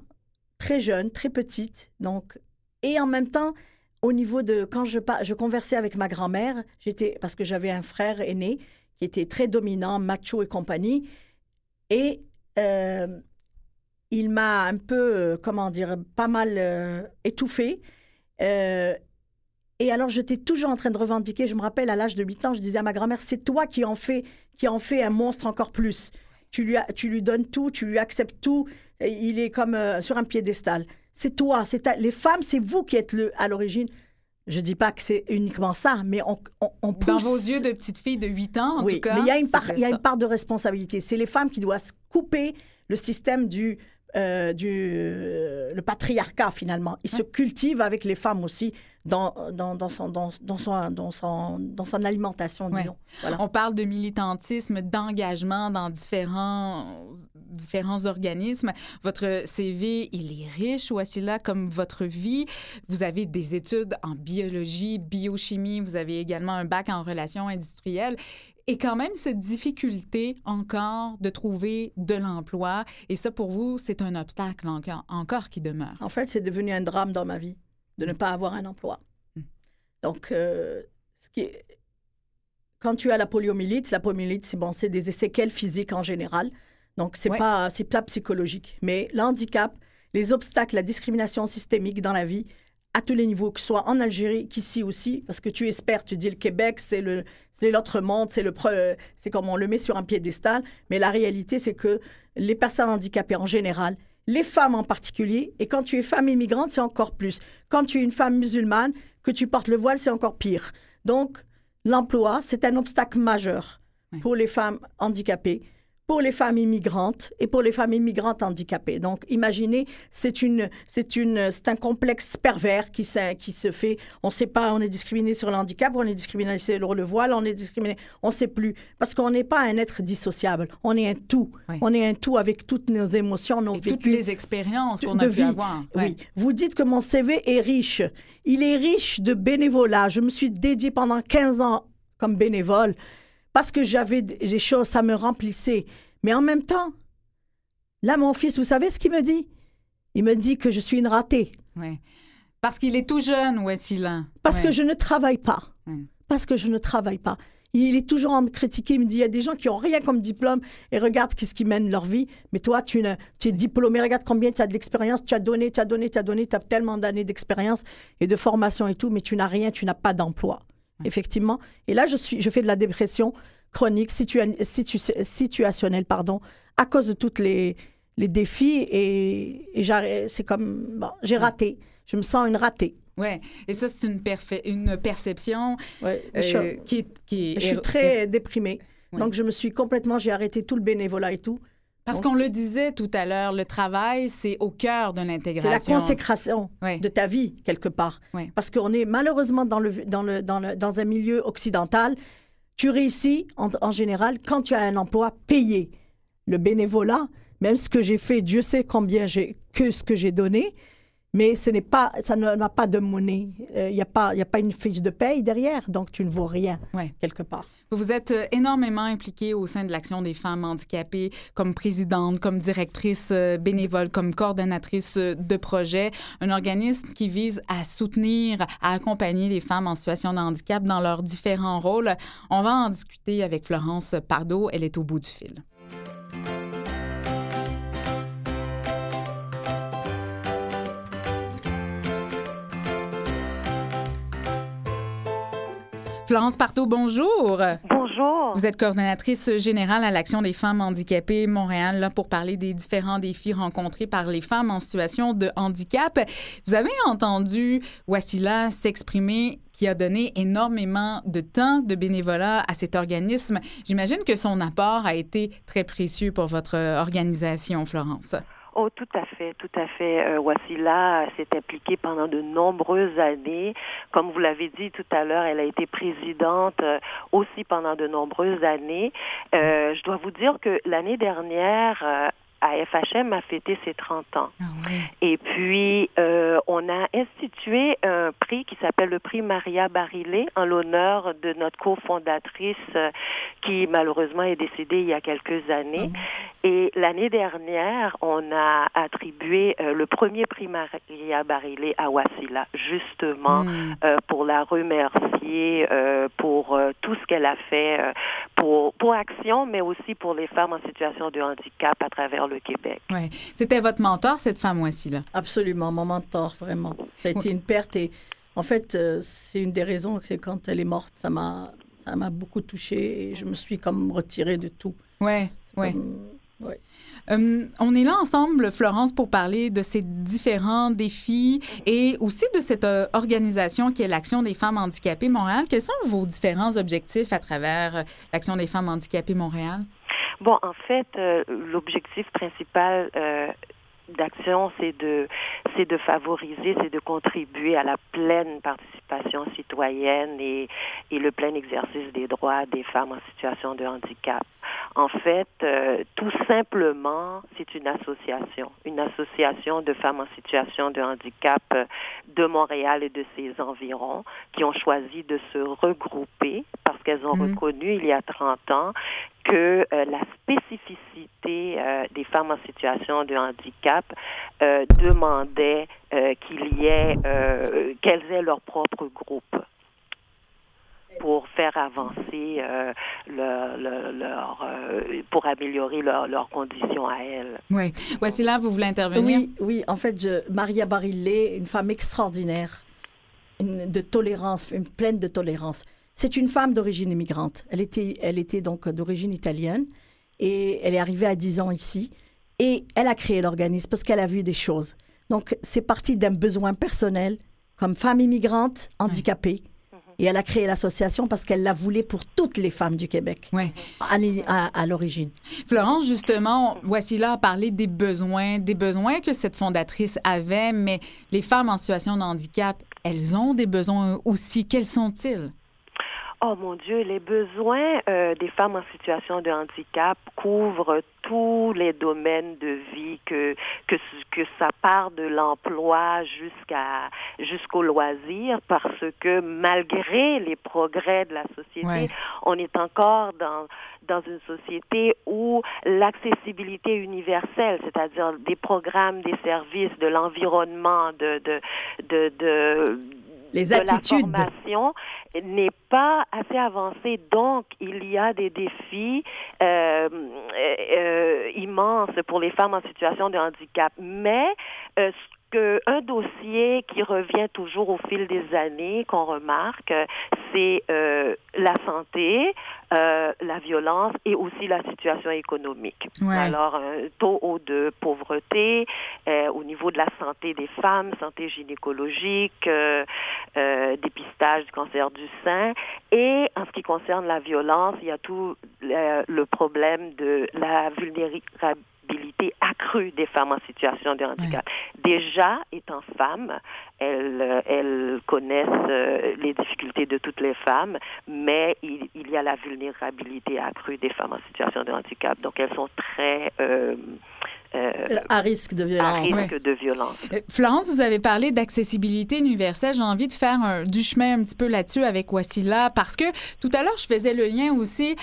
très jeune, très petite. Donc, et en même temps, au niveau de... Quand je, je conversais avec ma grand-mère, j'étais... Parce que j'avais un frère aîné qui était très dominant, macho et compagnie. Et euh, il m'a un peu, euh, comment dire, pas mal étouffée. Euh, et alors, j'étais toujours en train de revendiquer. Je me rappelle, à l'âge de 8 ans, je disais à ma grand-mère, c'est toi qui en fais, qui en fait un monstre encore plus. Tu lui, tu lui donnes tout, tu lui acceptes tout. et il est comme euh, sur un piédestal. C'est toi, c'est ta- les femmes, c'est vous qui êtes le, à l'origine. Je dis pas que c'est uniquement ça, mais on, on, on pousse. Dans vos yeux de petite fille de 8 ans, en oui, tout cas. mais il y a une part, il y a une part de responsabilité. C'est les femmes qui doivent couper le système du, euh, du euh, le patriarcat finalement. Il se cultive avec les femmes aussi dans, dans, dans, son, dans, dans, son, dans, son, dans son alimentation, Ouais. disons. Voilà. On parle de militantisme, d'engagement dans différents, différents organismes. Votre CV, il est riche, voici là, comme votre vie. Vous avez des études en biologie, biochimie, vous avez également un bac en relations industrielles. Et quand même, cette difficulté encore de trouver de l'emploi. Et ça, pour vous, c'est un obstacle encore, encore qui demeure. En fait, c'est devenu un drame dans ma vie de ne pas avoir un emploi. Mm. Donc, euh, ce qui est- quand tu as la poliomyélite, la poliomyélite, c'est bon, c'est des séquelles physiques en général. Donc, c'est Ouais. pas, c'est pas psychologique. Mais l'handicap, les obstacles, la discrimination systémique dans la vie, à tous les niveaux, que ce soit en Algérie qu'ici aussi, parce que tu espères, tu dis le Québec, c'est le, l'autre monde, c'est le, c'est comme on le met sur un piédestal. Mais la réalité, c'est que les personnes handicapées en général, les femmes en particulier, et quand tu es femme immigrante, c'est encore plus. Quand tu es une femme musulmane, que tu portes le voile, c'est encore pire. Donc, l'emploi, c'est un obstacle majeur pour les femmes handicapées, pour les femmes immigrantes et pour les femmes immigrantes handicapées. Donc, imaginez, c'est une, c'est une, c'est un complexe pervers qui, se fait. On ne sait pas, on est discriminé sur le handicap, on est discriminé sur le voile, on est discriminé, on ne sait plus, parce qu'on n'est pas un être dissociable. On est un tout. On est un tout avec toutes nos émotions, nos Et vécus. toutes les expériences qu'on de a pu vie. avoir. Ouais. Oui. Vous dites que mon CV est riche. Il est riche de bénévolat. Je me suis dédiée pendant 15 ans comme bénévole parce que j'avais des choses, ça me remplissait. Mais en même temps, là, mon fils, vous savez ce qu'il me dit? Il me dit que je suis une ratée Ouais. Parce qu'il est tout jeune, Wassila. parce Ouais. que je ne travaille pas. Parce que je ne travaille pas. Il est toujours à me critiquer. Il me dit, il y a des gens qui ont rien comme diplôme et regarde qu'est-ce qui mènent leur vie. Mais toi, tu, ne- tu es diplômé. Regarde combien tu as d'expérience. Tu as donné, tu as donné, tu as donné. Tu as tellement d'années d'expérience et de formation et tout, mais tu n'as rien, tu n'as pas d'emploi. Effectivement. Et là, je, suis, je fais de la dépression chronique, situa- situ- situationnelle, pardon, à cause de toutes les, les défis. Et, c'est comme, bon, j'ai raté. Je me sens une ratée. Ouais. Et ça, c'est une, une perception Ouais, euh, je- qui est. Qui est- Je suis très déprimée. Donc, je me suis complètement, j'ai arrêté tout le bénévolat et tout. Parce qu'on le disait tout à l'heure, le travail, c'est au cœur de C'est l'intégration. la consécration de ta vie, quelque part. Oui. Parce qu'on est malheureusement dans, le, dans, le, dans, le, dans un milieu occidental. Tu réussis, en, en général, quand tu as un emploi payé. Le bénévolat, même ce que j'ai fait, Dieu sait combien j'ai, que ce que j'ai donné, mais ce n'est pas, ça n'a pas de monnaie. Il n'y a, pas, y a pas une fiche de paye derrière, donc tu ne vaux rien Ouais. quelque part. Vous êtes euh, énormément impliquée au sein de l'Action des femmes handicapées comme présidente, comme directrice euh, bénévole, comme coordonnatrice euh, de projet, un organisme qui vise à soutenir, à accompagner les femmes en situation de handicap dans leurs différents rôles. On va en discuter avec Florence Pardo, elle est au bout du fil. Florence Parto, bonjour. Bonjour. Vous êtes coordonnatrice générale à l'Action des femmes handicapées Montréal, là, pour parler des différents défis rencontrés par les femmes en situation de handicap. Vous avez entendu Wassila s'exprimer qui a donné énormément de temps de bénévolat à cet organisme. J'imagine que son apport a été très précieux pour votre organisation, Florence. Oh, tout à fait, tout à fait. Euh, Wassila s'est impliquée pendant de nombreuses années. Comme vous l'avez dit tout à l'heure, elle a été présidente euh, aussi pendant de nombreuses années. Euh, je dois vous dire que l'année dernière, euh, à FHM a fêté ses 30 ans. Ah. Et puis, euh, on a institué un prix qui s'appelle le prix Maria Barillet en l'honneur de notre cofondatrice euh, qui malheureusement est décédée il y a quelques années. Et l'année dernière, on a attribué euh, le premier prix Maria Barillet à Wassila, justement Hmm. pour la remercier pour tout ce qu'elle a fait pour, pour Action, mais aussi pour les femmes en situation de handicap à travers le Québec. Ouais. C'était votre mentor, cette femme Wassila. Absolument, mon mentor, vraiment. Ça a été une perte et en fait, euh, c'est une des raisons que quand elle est morte, ça m'a, ça m'a beaucoup touchée et je me suis comme retirée de tout. Ouais, ouais. Comme- ouais. Euh, on est là ensemble, Florence, pour parler de ces différents défis et aussi de cette euh, organisation qui est l'Action des femmes handicapées Montréal. Quels sont vos différents objectifs à travers euh, l'Action des femmes handicapées Montréal? Bon, en fait, euh, l'objectif principal euh, d'action, c'est de, c'est de favoriser, c'est de contribuer à la pleine participation citoyenne et, et le plein exercice des droits des femmes en situation de handicap. En fait, euh, tout simplement, c'est une association, une association de femmes en situation de handicap de Montréal et de ses environs qui ont choisi de se regrouper parce qu'elles ont Mhm. reconnu il y a 30 ans que euh, la spécificité euh, des femmes en situation de handicap euh, demandait euh, qu'il y ait euh, qu'elles aient leur propre groupe pour faire avancer euh, leur, leur- leur, euh, pour améliorer leur- leurs conditions à elles. Oui. Voici là, vous voulez intervenir? Oui, oui, en fait, je, Maria Barillet, une femme extraordinaire, une- de tolérance, une pleine de tolérance. C'est une femme d'origine immigrante. Elle était, elle était donc d'origine italienne et elle est arrivée à 10 ans ici et elle a créé l'organisme parce qu'elle a vu des choses. Donc, c'est parti d'un besoin personnel comme femme immigrante handicapée. Et elle a créé l'association parce qu'elle la voulait pour toutes les femmes du Québec, à, l'i- à- à l'origine. Florence, justement, voici là à parler des besoins, des besoins que cette fondatrice avait, mais les femmes en situation de handicap, elles ont des besoins aussi. Quels sont-ils? Oh mon Dieu, les besoins euh, des femmes en situation de handicap couvrent tous les domaines de vie, que, que, que ça part de l'emploi jusqu'à jusqu'au loisir, parce que malgré les progrès de la société, Ouais. on est encore dans dans une société où l'accessibilité universelle, c'est-à-dire des programmes, des services, de l'environnement, de, de, de, de Les de attitudes. la formation n'est pas assez avancée. Donc, il y a des défis euh, euh, immenses pour les femmes en situation de handicap. Mais euh, un dossier qui revient toujours au fil des années, qu'on remarque, euh, c'est euh, la santé, euh, la violence et aussi la situation économique. Ouais. Alors, un taux haut de pauvreté euh, au niveau de la santé des femmes, santé gynécologique, euh, euh, dépistage du cancer du sein. Et en ce qui concerne la violence, il y a tout euh, le problème de la vulnérabilité accrue des femmes en situation de handicap. Déjà, étant femmes, elles, euh, elles connaissent euh, les difficultés de toutes les femmes, mais il, il y a la vulnérabilité accrue des femmes en situation de handicap. Donc, elles sont très... euh, euh, À risque de à violence. risque Ouais. de violence. Euh, Florence, vous avez parlé d'accessibilité universelle. J'ai envie de faire un- du chemin un petit peu là-dessus avec Wassila parce que tout à l'heure, je faisais le lien aussi,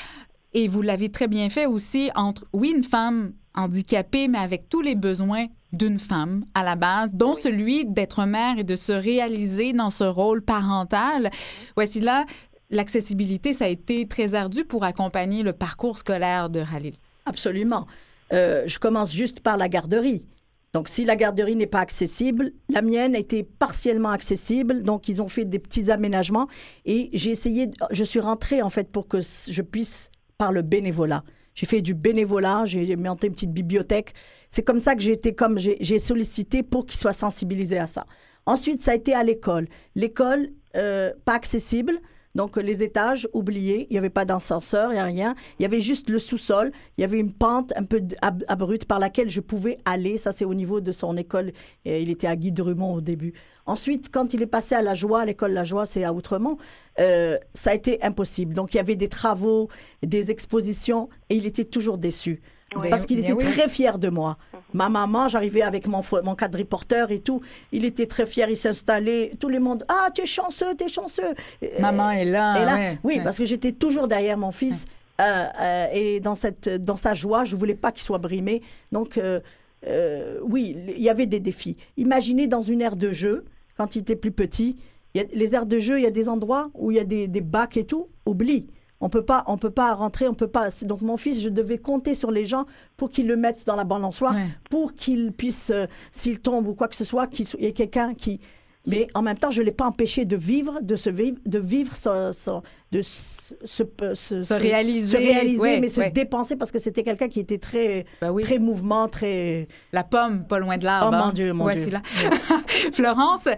et vous l'avez très bien fait aussi, entre, oui, une femme handicapée, mais avec tous les besoins d'une femme à la base, dont Oui. celui d'être mère et de se réaliser dans ce rôle parental. Wassila, l'accessibilité, ça a été très ardu pour accompagner le parcours scolaire de Khalil. Absolument. Euh, je commence juste par la garderie. Donc, si la garderie n'est pas accessible, la mienne était partiellement accessible. Donc, ils ont fait des petits aménagements et j'ai essayé, je suis rentrée en fait pour que je puisse par le bénévolat. J'ai fait du bénévolat, j'ai monté une petite bibliothèque. C'est comme ça que j'ai été comme j'ai sollicité pour qu'ils soient sensibilisés à ça. Ensuite, ça a été à l'école. L'école, euh, pas accessible. Donc, les étages oubliés, il n'y avait pas d'ascenseur, il n'y a rien. Il y avait juste le sous-sol. Il y avait une pente un peu abrupte par laquelle je pouvais aller. Ça, c'est au niveau de son école. Il était à Guy de Rumont au début. Ensuite, quand il est passé à La Joie, l'école La Joie, c'est à Outremont, euh, ça a été impossible. Donc, il y avait des travaux, des expositions, et il était toujours déçu. Oui. Parce qu'il était oui. très fier de moi. Ma maman, j'arrivais avec mon, mon quadriporteur et tout. Il était très fier, il s'installait. Tout le monde, ah, tu es chanceux, tu es chanceux. Maman est là. et là, ouais, oui, ouais. parce que j'étais toujours derrière mon fils. euh, euh, et dans, cette, dans sa joie, je voulais pas qu'il soit brimé. Donc, euh, euh, oui, il y avait des défis. Imaginez dans une aire de jeu, quand il était plus petit, il y a, les aires de jeu, il y a des endroits où il y a des, des bacs et tout. Oublie. On peut pas, on peut pas rentrer, on peut pas. Donc mon fils, je devais compter sur les gens pour qu'ils le mettent dans la balançoire, Ouais. pour qu'il puisse, euh, s'il tombe ou quoi que ce soit, qu'il y ait quelqu'un qui. Mais en même temps, je l'ai pas empêché de vivre, de se vivre, de vivre, son- son- de se, se, se- Se réaliser, se réaliser, ouais, mais se ouais. dépenser parce que c'était quelqu'un qui était très, Ben oui. très mouvement, très. La pomme, pas loin de l'arbre. Oh, mon hein. Dieu, mon Voici Dieu. là. Florence,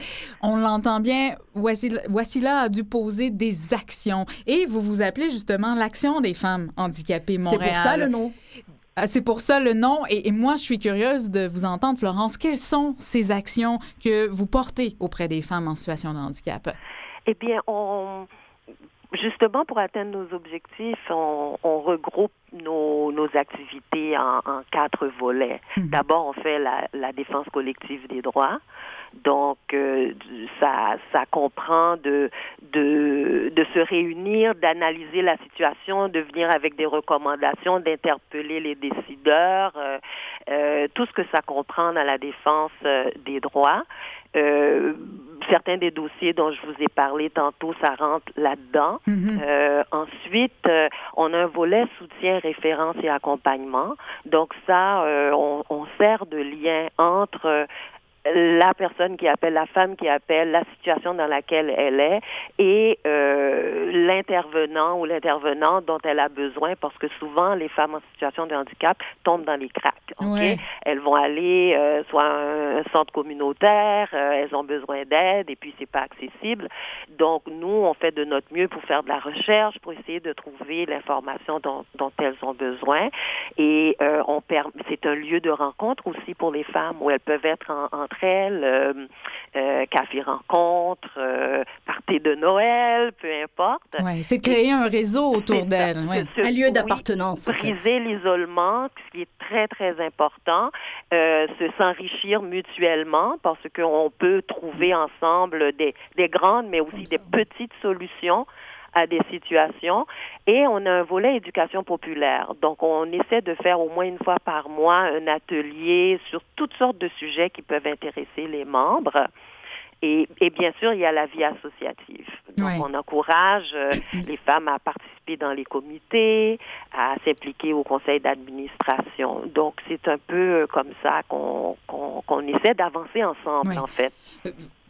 on l'entend bien, Wassila, Wassila a dû poser des actions. Et vous vous appelez justement l'Action des femmes handicapées C'est Montréal. pour ça le nom. Ah, C'est pour ça le nom. Et, et moi, je suis curieuse de vous entendre, Florence. Quelles sont ces actions que vous portez auprès des femmes en situation de handicap? Eh bien, on, justement, pour atteindre nos objectifs, on, on regroupe nos, nos activités en, en quatre volets. Mhm. D'abord, on fait la, la défense collective des droits. Donc, euh, ça, ça comprend de, de, de se réunir, d'analyser la situation, de venir avec des recommandations, d'interpeller les décideurs, euh, euh, tout ce que ça comprend dans la défense des droits. Certains des dossiers dont je vous ai parlé tantôt, ça rentre là-dedans. Mhm. Ensuite, on a un volet soutien, référence et accompagnement. Donc ça, on, on sert de lien entre la personne qui appelle, la femme qui appelle, la situation dans laquelle elle est et euh, l'intervenant ou l'intervenante dont elle a besoin parce que souvent les femmes en situation de handicap tombent dans les cracks. ok? Ouais. Elles vont aller euh, soit à un centre communautaire, euh, elles ont besoin d'aide et puis c'est pas accessible. Donc nous, on fait de notre mieux pour faire de la recherche, pour essayer de trouver l'information dont, dont elles ont besoin. Et euh, on c'est un lieu de rencontre aussi pour les femmes où elles peuvent être en- entre elles, euh, euh, café rencontre, euh, party de Noël, peu importe. Ouais, c'est de créer un réseau autour d'elles. ouais. Un lieu oui, d'appartenance. en fait. briser l'isolement, ce qui est très, très important, euh, se s'enrichir mutuellement parce qu'on peut trouver ensemble des, des grandes, mais aussi des petites solutions à des situations. Et on a un volet éducation populaire. Donc, on essaie de faire au moins une fois par mois un atelier sur toutes sortes de sujets qui peuvent intéresser les membres. Et, et bien sûr, il y a la vie associative. Donc, Ouais. on encourage euh, les femmes à participer dans les comités, à s'impliquer au conseil d'administration. Donc, c'est un peu euh, comme ça qu'on qu'on qu'on essaie d'avancer ensemble, Ouais. en fait.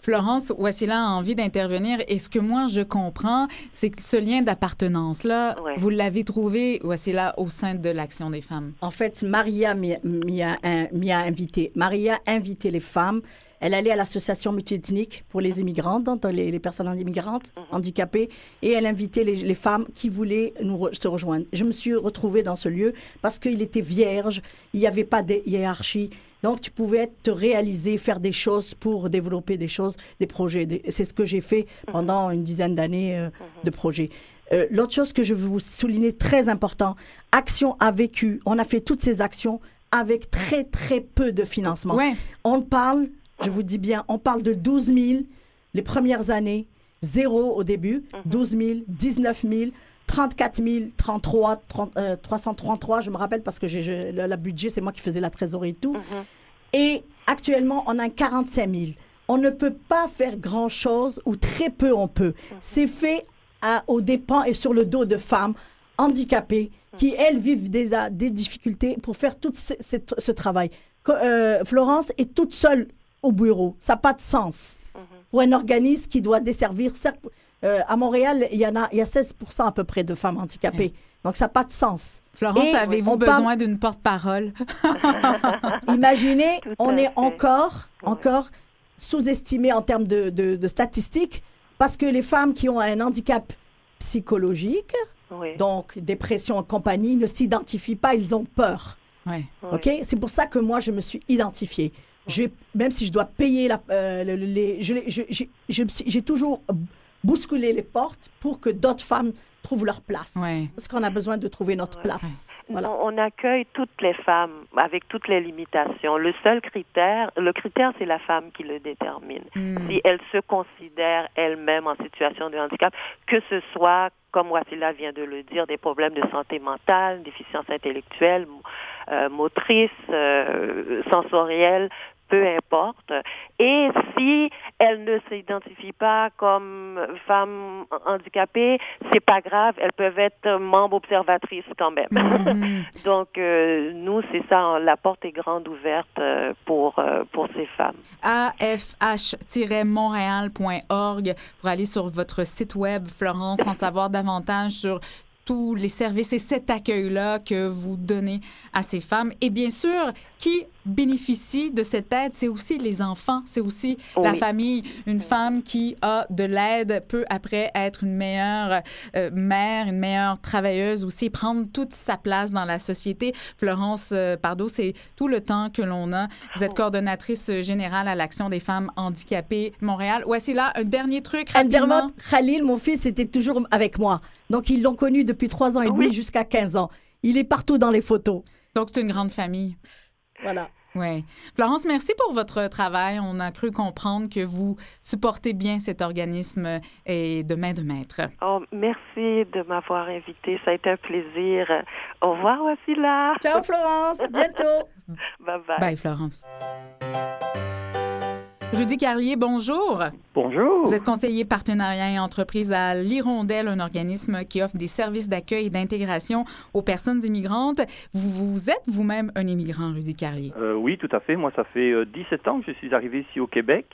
Florence Wassila a envie d'intervenir. Et ce que moi, je comprends, c'est que ce lien d'appartenance-là, Ouais. vous l'avez trouvé, Wassila, au sein de l'Action des femmes? En fait, Maria m'y m'y a, m'y a invité. Maria a invité les femmes. Elle allait à l'association multiethnique pour les immigrantes, donc les, les personnes immigrantes, handicapées, et elle invitait les, les femmes qui voulaient nous re- se rejoindre. Je me suis retrouvée dans ce lieu parce qu'il était vierge, il n'y avait pas de hiérarchie. Donc, tu pouvais te réaliser, faire des choses pour développer des choses, des projets. C'est ce que j'ai fait pendant une dizaine d'années euh, de projets. Euh, L'autre chose que je veux vous souligner, très important, Action a vécu. On a fait toutes ces actions avec très, très peu de financement. Ouais. On parle, je vous dis bien, on parle de 12 000 les premières années, zéro au début, 12 000, 19 000, 34 000, 33, 30, euh, 333, je me rappelle parce que j'ai le, budget, c'est moi qui faisais la trésorerie et tout. Et actuellement, on a 45 000. On ne peut pas faire grand-chose ou très peu on peut. C'est fait à, aux dépens et sur le dos de femmes handicapées qui, elles, vivent des, des difficultés pour faire tout ce, ce- ce travail. Euh, Florence est toute seule au bureau. Ça n'a pas de sens. Pour un organisme qui doit desservir... euh, à Montréal, il y en a, il y a 16 à peu près de femmes handicapées. Donc, ça n'a pas de sens. Florence, avez-vous parle- besoin d'une porte-parole? Imaginez, on est fait. encore, encore sous-estimé en termes de, de- de statistiques parce que les femmes qui ont un handicap psychologique, Oui. donc dépression et compagnie, ne s'identifient pas, ils ont peur. Ouais. oui. OK? C'est pour ça que moi, je me suis identifiée. Même si je dois payer la, euh, le- le- les... je J'ai toujours bousculé les portes pour que d'autres femmes trouvent leur place. Ouais. Parce qu'on a besoin de trouver notre place. Voilà. On, on accueille toutes les femmes avec toutes les limitations. Le seul critère, le critère, c'est la femme qui le détermine. Hmm. Si elle se considère elle-même en situation de handicap, que ce soit, comme Wassila vient de le dire, des problèmes de santé mentale, déficience intellectuelle, euh, motrice, euh, sensorielle, peu importe. Et si elle ne s'identifie pas comme femme handicapée, c'est pas grave, elles peuvent être membres observatrices quand même. Mhm. Donc euh, nous, c'est ça, la porte est grande ouverte euh, pour euh, pour ces femmes. afh-montréal.org pour aller sur votre site web, Florence, en savoir davantage sur tous les services et cet accueil-là que vous donnez à ces femmes. Et bien sûr, qui bénéficie de cette aide, c'est aussi les enfants, c'est aussi la famille. Une femme qui a de l'aide peut après être une meilleure euh, mère, une meilleure travailleuse aussi, prendre toute sa place dans la société. Florence euh, Pardo, c'est tout le temps que l'on a. Vous êtes coordonnatrice euh, générale à l'Action des femmes handicapées Montréal. Ouais, c'est là un dernier truc rapidement. Khalil, mon fils, était toujours avec moi. Donc, ils l'ont connu depuis trois ans et demi jusqu'à 15 ans. Il est partout dans les photos. Donc, c'est une grande famille. Voilà. Oui. Florence, merci pour votre travail. On a cru comprendre que vous supportez bien cet organisme et de main de maître. Oh, merci de m'avoir invité. Ça a été un plaisir. Au revoir, Wassila. Ciao, Florence. À bientôt. Bye bye. Bye, Florence. Rudy Carlier, bonjour. Bonjour. Vous êtes conseiller partenariat et entreprise à l'Hirondelle, un organisme qui offre des services d'accueil et d'intégration aux personnes immigrantes. Vous, vous êtes vous-même un immigrant, Rudy Carlier. Euh, oui, tout à fait. Moi, ça fait euh, 17 ans que je suis arrivé ici au Québec.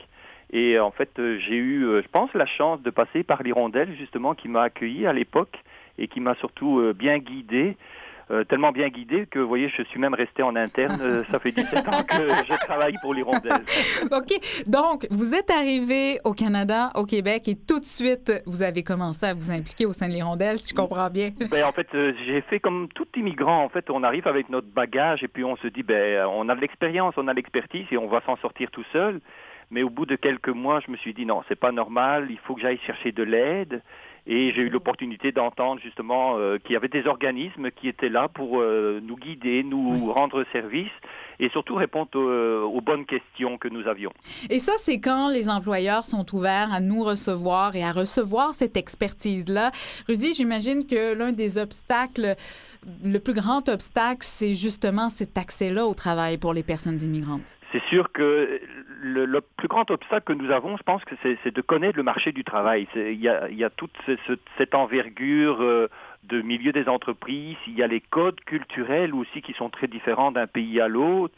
Et euh, en fait, euh, j'ai eu, je pense, la chance de passer par l'Hirondelle, justement, qui m'a accueilli à l'époque et qui m'a surtout bien guidé. Euh, tellement bien guidé que, vous voyez, je suis même resté en interne. Euh, ça fait 17 ans que je travaille pour l'Hirondelle. OK. Donc, vous êtes arrivé au Canada, au Québec, et tout de suite, vous avez commencé à vous impliquer au sein de l'Hirondelle, si je comprends bien. Ben, en fait, euh, j'ai fait comme tout immigrant. En fait, on arrive avec notre bagage et puis on se dit, ben, on a de l'expérience, on a l'expertise et on va s'en sortir tout seul. Mais au bout de quelques mois, je me suis dit, non, c'est pas normal, il faut que j'aille chercher de l'aide. Et j'ai eu l'opportunité d'entendre justement euh, qu'il y avait des organismes qui étaient là pour euh, nous guider, nous rendre service et surtout répondre euh, aux bonnes questions que nous avions. Et ça, c'est quand les employeurs sont ouverts à nous recevoir et à recevoir cette expertise-là. Rudy, j'imagine que l'un des obstacles, le plus grand obstacle, c'est justement cet accès-là au travail pour les personnes immigrantes. C'est sûr que le, plus grand obstacle que nous avons, je pense que c'est de connaître le marché du travail. Il y a, toute ce- ce- cette envergure euh, de milieu des entreprises, il y a les codes culturels aussi qui sont très différents d'un pays à l'autre.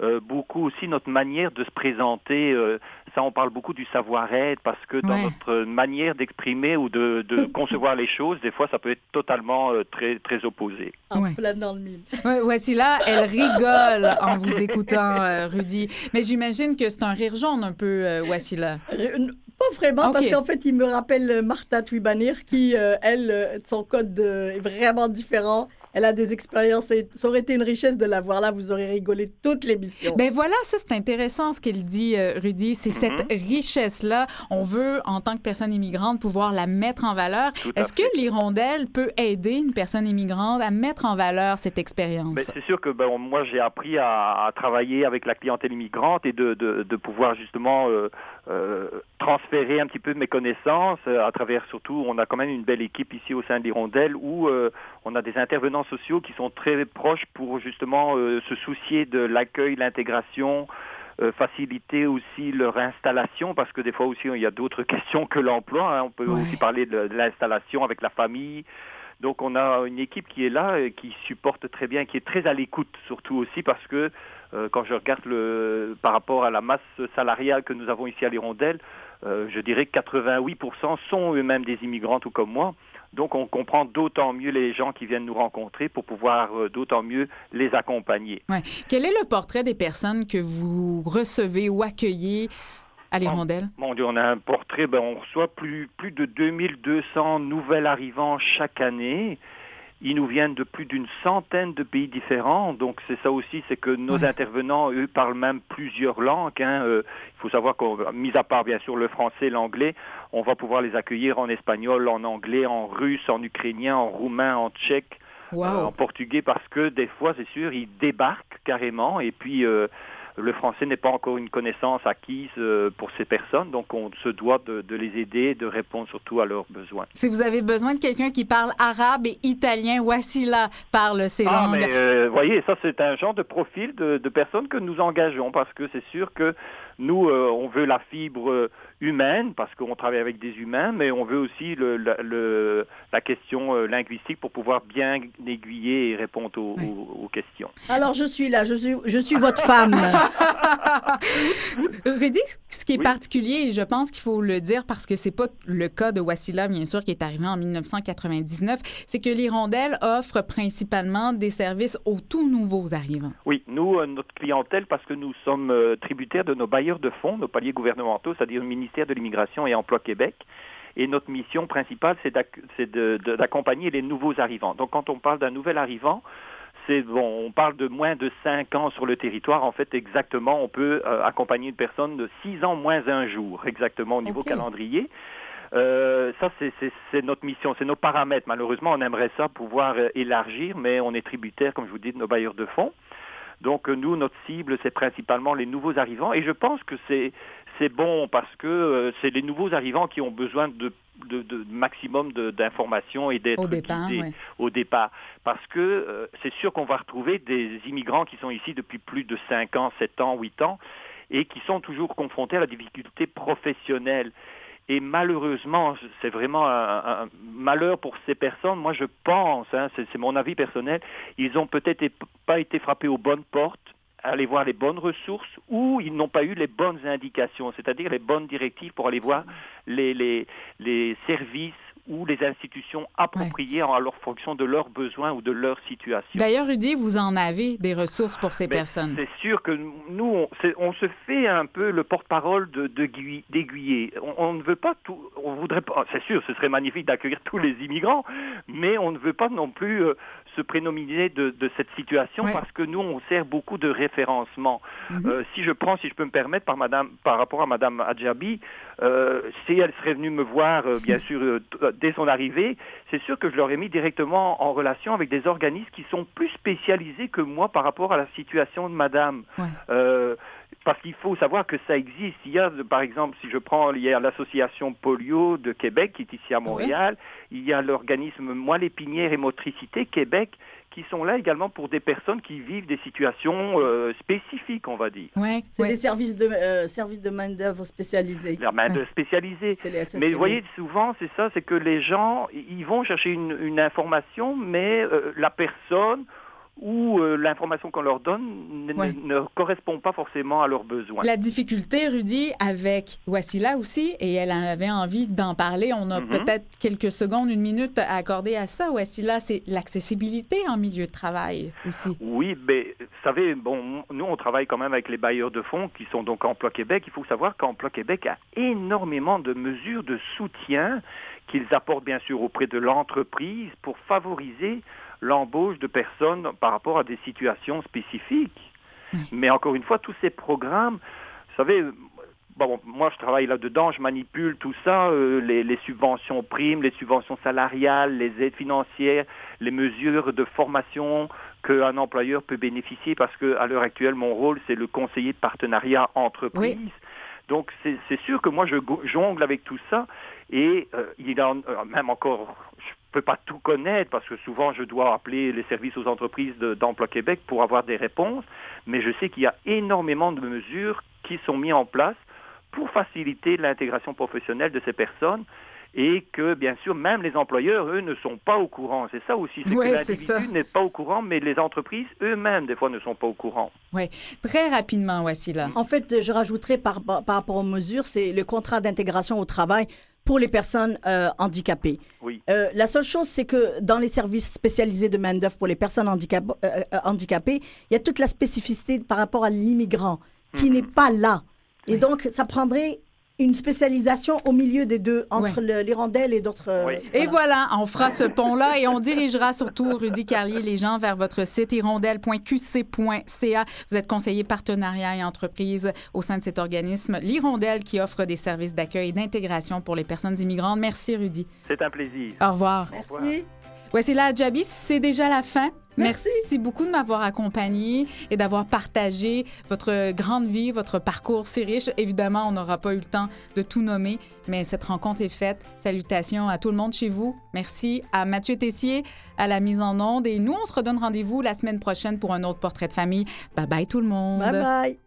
Euh, beaucoup aussi notre manière de se présenter, euh, ça on parle beaucoup du savoir-être parce que dans Ouais. notre manière d'exprimer ou de, de concevoir les choses, des fois ça peut être totalement euh, très très opposé. En Ouais. plein dans le mille. Ouais, voici là, elle rigole en vous écoutant, euh, Rudy. Mais j'imagine que c'est un rire jaune un peu, euh, Wassila. Pas vraiment, parce qu'en fait, il me rappelle Martha Twibanir, qui, euh, elle, son code euh, est vraiment différent. Elle a des expériences. et Ça aurait été une richesse de la voir là. Vous aurez rigolé toute l'émission. Ben voilà, ça c'est intéressant ce qu'elle dit, euh, Rudy. C'est cette richesse-là. On veut, en tant que personne immigrante, pouvoir la mettre en valeur. Est-ce que l'hirondelle peut aider une personne immigrante à mettre en valeur cette expérience? Ben, c'est sûr que ben, moi j'ai appris à, à travailler avec la clientèle immigrante et de, de, de pouvoir justement euh, euh, transférer un petit peu de mes connaissances euh, à travers surtout on a quand même une belle équipe ici au sein de l'Hirondelle où euh, on a des intervenants sociaux qui sont très proches pour justement se soucier de l'accueil, l'intégration, faciliter aussi leur installation parce que des fois aussi il y a d'autres questions que l'emploi. hein. On peut aussi parler de, de l'installation avec la famille. Donc on a une équipe qui est là et qui supporte très bien, qui est très à l'écoute surtout aussi parce que quand je regarde le, par rapport à la masse salariale que nous avons ici à l'Hirondelle, euh, je dirais que 88% sont eux-mêmes des immigrants tout comme moi. Donc on comprend d'autant mieux les gens qui viennent nous rencontrer pour pouvoir euh, d'autant mieux les accompagner. Ouais. Quel est le portrait des personnes que vous recevez ou accueillez à l'Hirondelle? Mon Dieu, on a un portrait, ben, on reçoit plus, plus de 2200 nouveaux arrivants chaque année. Ils nous viennent de plus d'une centaine de pays différents. Donc c'est ça aussi, c'est que nos intervenants, eux, parlent même plusieurs langues. hein. Euh, il faut savoir qu'on, mis à part bien sûr le français, l'anglais, on va pouvoir les accueillir en espagnol, en anglais, en russe, en ukrainien, en roumain, en tchèque, Wow. euh, en portugais, parce que des fois, c'est sûr, ils débarquent carrément. Et puis euh, le français n'est pas encore une connaissance acquise euh, pour ces personnes, donc on se doit de, de les aider, de répondre surtout à leurs besoins. Si vous avez besoin de quelqu'un qui parle arabe et italien, Wassila parle ces Ah, langues. mais euh, voyez, ça c'est un genre de profil de, de personnes que nous engageons parce que c'est sûr que nous, euh, on veut la fibre euh, humaine parce qu'on travaille avec des humains, mais on veut aussi le, la, le- la question euh, linguistique pour pouvoir bien aiguiller et répondre aux, Ouais. aux- aux questions. Alors, je suis là. Je suis, je suis votre femme. Rudy, ce qui est Oui. particulier, et je pense qu'il faut le dire parce que c'est pas le cas de Wassila, bien sûr, qui est arrivé en 1999, c'est que l'Hirondelle offre principalement des services aux tout nouveaux arrivants. Oui, nous, notre clientèle, parce que nous sommes tributaires de nos bailleurs de fonds, nos paliers gouvernementaux, c'est-à-dire le ministère de l'Immigration et Emploi Québec. Et notre mission principale, c'est d'accompagner les nouveaux arrivants. Donc, quand on parle d'un nouvel arrivant, c'est bon, on parle de moins de 5 ans sur le territoire. En fait, exactement, on peut euh, accompagner une personne de 6 ans moins un jour, exactement au niveau calendrier. Euh, ça, c'est notre mission, c'est nos paramètres. Malheureusement, on aimerait ça pouvoir euh, élargir, mais on est tributaire, comme je vous dis, de nos bailleurs de fonds. Donc euh, nous, notre cible, c'est principalement les nouveaux arrivants. Et je pense que c'est c'est bon parce que euh, c'est les nouveaux arrivants qui ont besoin de, de, de maximum d'informations et d'être Au départ, guidés ouais. au départ. Parce que euh, c'est sûr qu'on va retrouver des immigrants qui sont ici depuis plus de 5 ans, 7 ans, 8 ans, et qui sont toujours confrontés à la difficulté professionnelle. Et malheureusement, c'est vraiment un, malheur pour ces personnes. Moi, je pense, hein, c'est mon avis personnel, ils ont peut-être pas été frappés aux bonnes portes, aller voir les bonnes ressources, ou ils n'ont pas eu les bonnes indications, c'est-à-dire les bonnes directives pour aller voir les services ou les institutions appropriées en leur fonction de leurs besoins ou de leur situation. D'ailleurs, Rudy, vous en avez des ressources pour ces Mais personnes. C'est sûr que nous, on, se fait un peu le porte-parole de, de gui- d'aiguiller. On, on ne veut pas tout. On voudrait pas. C'est sûr, ce serait magnifique d'accueillir tous les immigrants, mais on ne veut pas non plus euh, se prénominer de, de cette situation Ouais. parce que nous, on sert beaucoup de référencement. Mhm. Euh, si je prends, si je peux me permettre, par Madame, par rapport à Madame Adjabi, euh, si elle serait venue me voir, euh, bien sûr, dès son arrivée, c'est sûr que je l'aurais mis directement en relation avec des organismes qui sont plus spécialisés que moi par rapport à la situation de Madame. Ouais. Parce qu'il faut savoir que ça existe. Il y a, par exemple, si je prends, l'association polio de Québec qui est ici à Montréal. Il y a l'organisme Moelle épinière et motricité Québec qui sont là également pour des personnes qui vivent des situations euh, spécifiques, on va dire. Ouais, C'est ouais. des services de, euh, services de main-d'œuvre spécialisés. La main de spécialisée. Mais vous voyez, souvent, c'est ça, c'est que les gens, ils vont chercher une, une information, mais euh, la personne ou euh, l'information qu'on leur donne ne, Ouais. ne correspond pas forcément à leurs besoins. La difficulté, Rudy, avec Wassila aussi, et elle avait envie d'en parler. On a Mhm. peut-être quelques secondes, une minute à accorder à ça, Wassila. C'est l'accessibilité en milieu de travail aussi. Oui, mais vous savez, bon, nous on travaille quand même avec les bailleurs de fonds qui sont donc Emploi Québec. Il faut savoir qu'Emploi Québec a énormément de mesures de soutien qu'ils apportent bien sûr auprès de l'entreprise pour favoriser l'embauche de personnes par rapport à des situations spécifiques. Mais encore une fois, tous ces programmes, vous savez, bon, moi je travaille là-dedans, je manipule tout ça, euh, les, les, subventions primes, les subventions salariales, les aides financières, les mesures de formation qu'un employeur peut bénéficier parce que à l'heure actuelle, mon rôle, c'est le conseiller de partenariat entreprise. Donc c'est sûr que moi je jongle avec tout ça et euh, il en euh, même encore je peux pas tout connaître parce que souvent je dois appeler les services aux entreprises d'Emploi Québec pour avoir des réponses, mais je sais qu'il y a énormément de mesures qui sont mises en place pour faciliter l'intégration professionnelle de ces personnes et que, bien sûr, même les employeurs, eux, ne sont pas au courant. C'est ça aussi, c'est que l'individu n'est pas au courant, mais les entreprises eux-mêmes, des fois, ne sont pas au courant. Oui, très rapidement, là. En fait, je rajouterais par, par rapport aux mesures, c'est le contrat d'intégration au travail pour les personnes euh, handicapées. Oui. Euh, la seule chose, c'est que dans les services spécialisés de main-d'œuvre pour les personnes euh, handicapées, il y a toute la spécificité par rapport à l'immigrant qui mhm. n'est pas là. Et donc, ça prendrait une spécialisation au milieu des deux, entre l'hirondelle et d'autres. Euh, et voilà. on fera ce pont-là et on dirigera surtout, Rudy Carlier, les gens vers votre site hirondelle.qc.ca. Vous êtes conseiller partenariat et entreprise au sein de cet organisme, l'Hirondelle, qui offre des services d'accueil et d'intégration pour les personnes immigrantes. Merci, Rudy. C'est un plaisir. Au revoir. Merci. Voici la Jabi, c'est déjà la fin. Merci. beaucoup de m'avoir accompagné et d'avoir partagé votre grande vie, votre parcours si riche. Évidemment, on n'aura pas eu le temps de tout nommer, mais cette rencontre est faite. Salutations à tout le monde chez vous. Merci à Mathieu Tessier à la mise en onde. Et nous, on se redonne rendez-vous la semaine prochaine pour un autre portrait de famille. Bye bye tout le monde. Bye bye.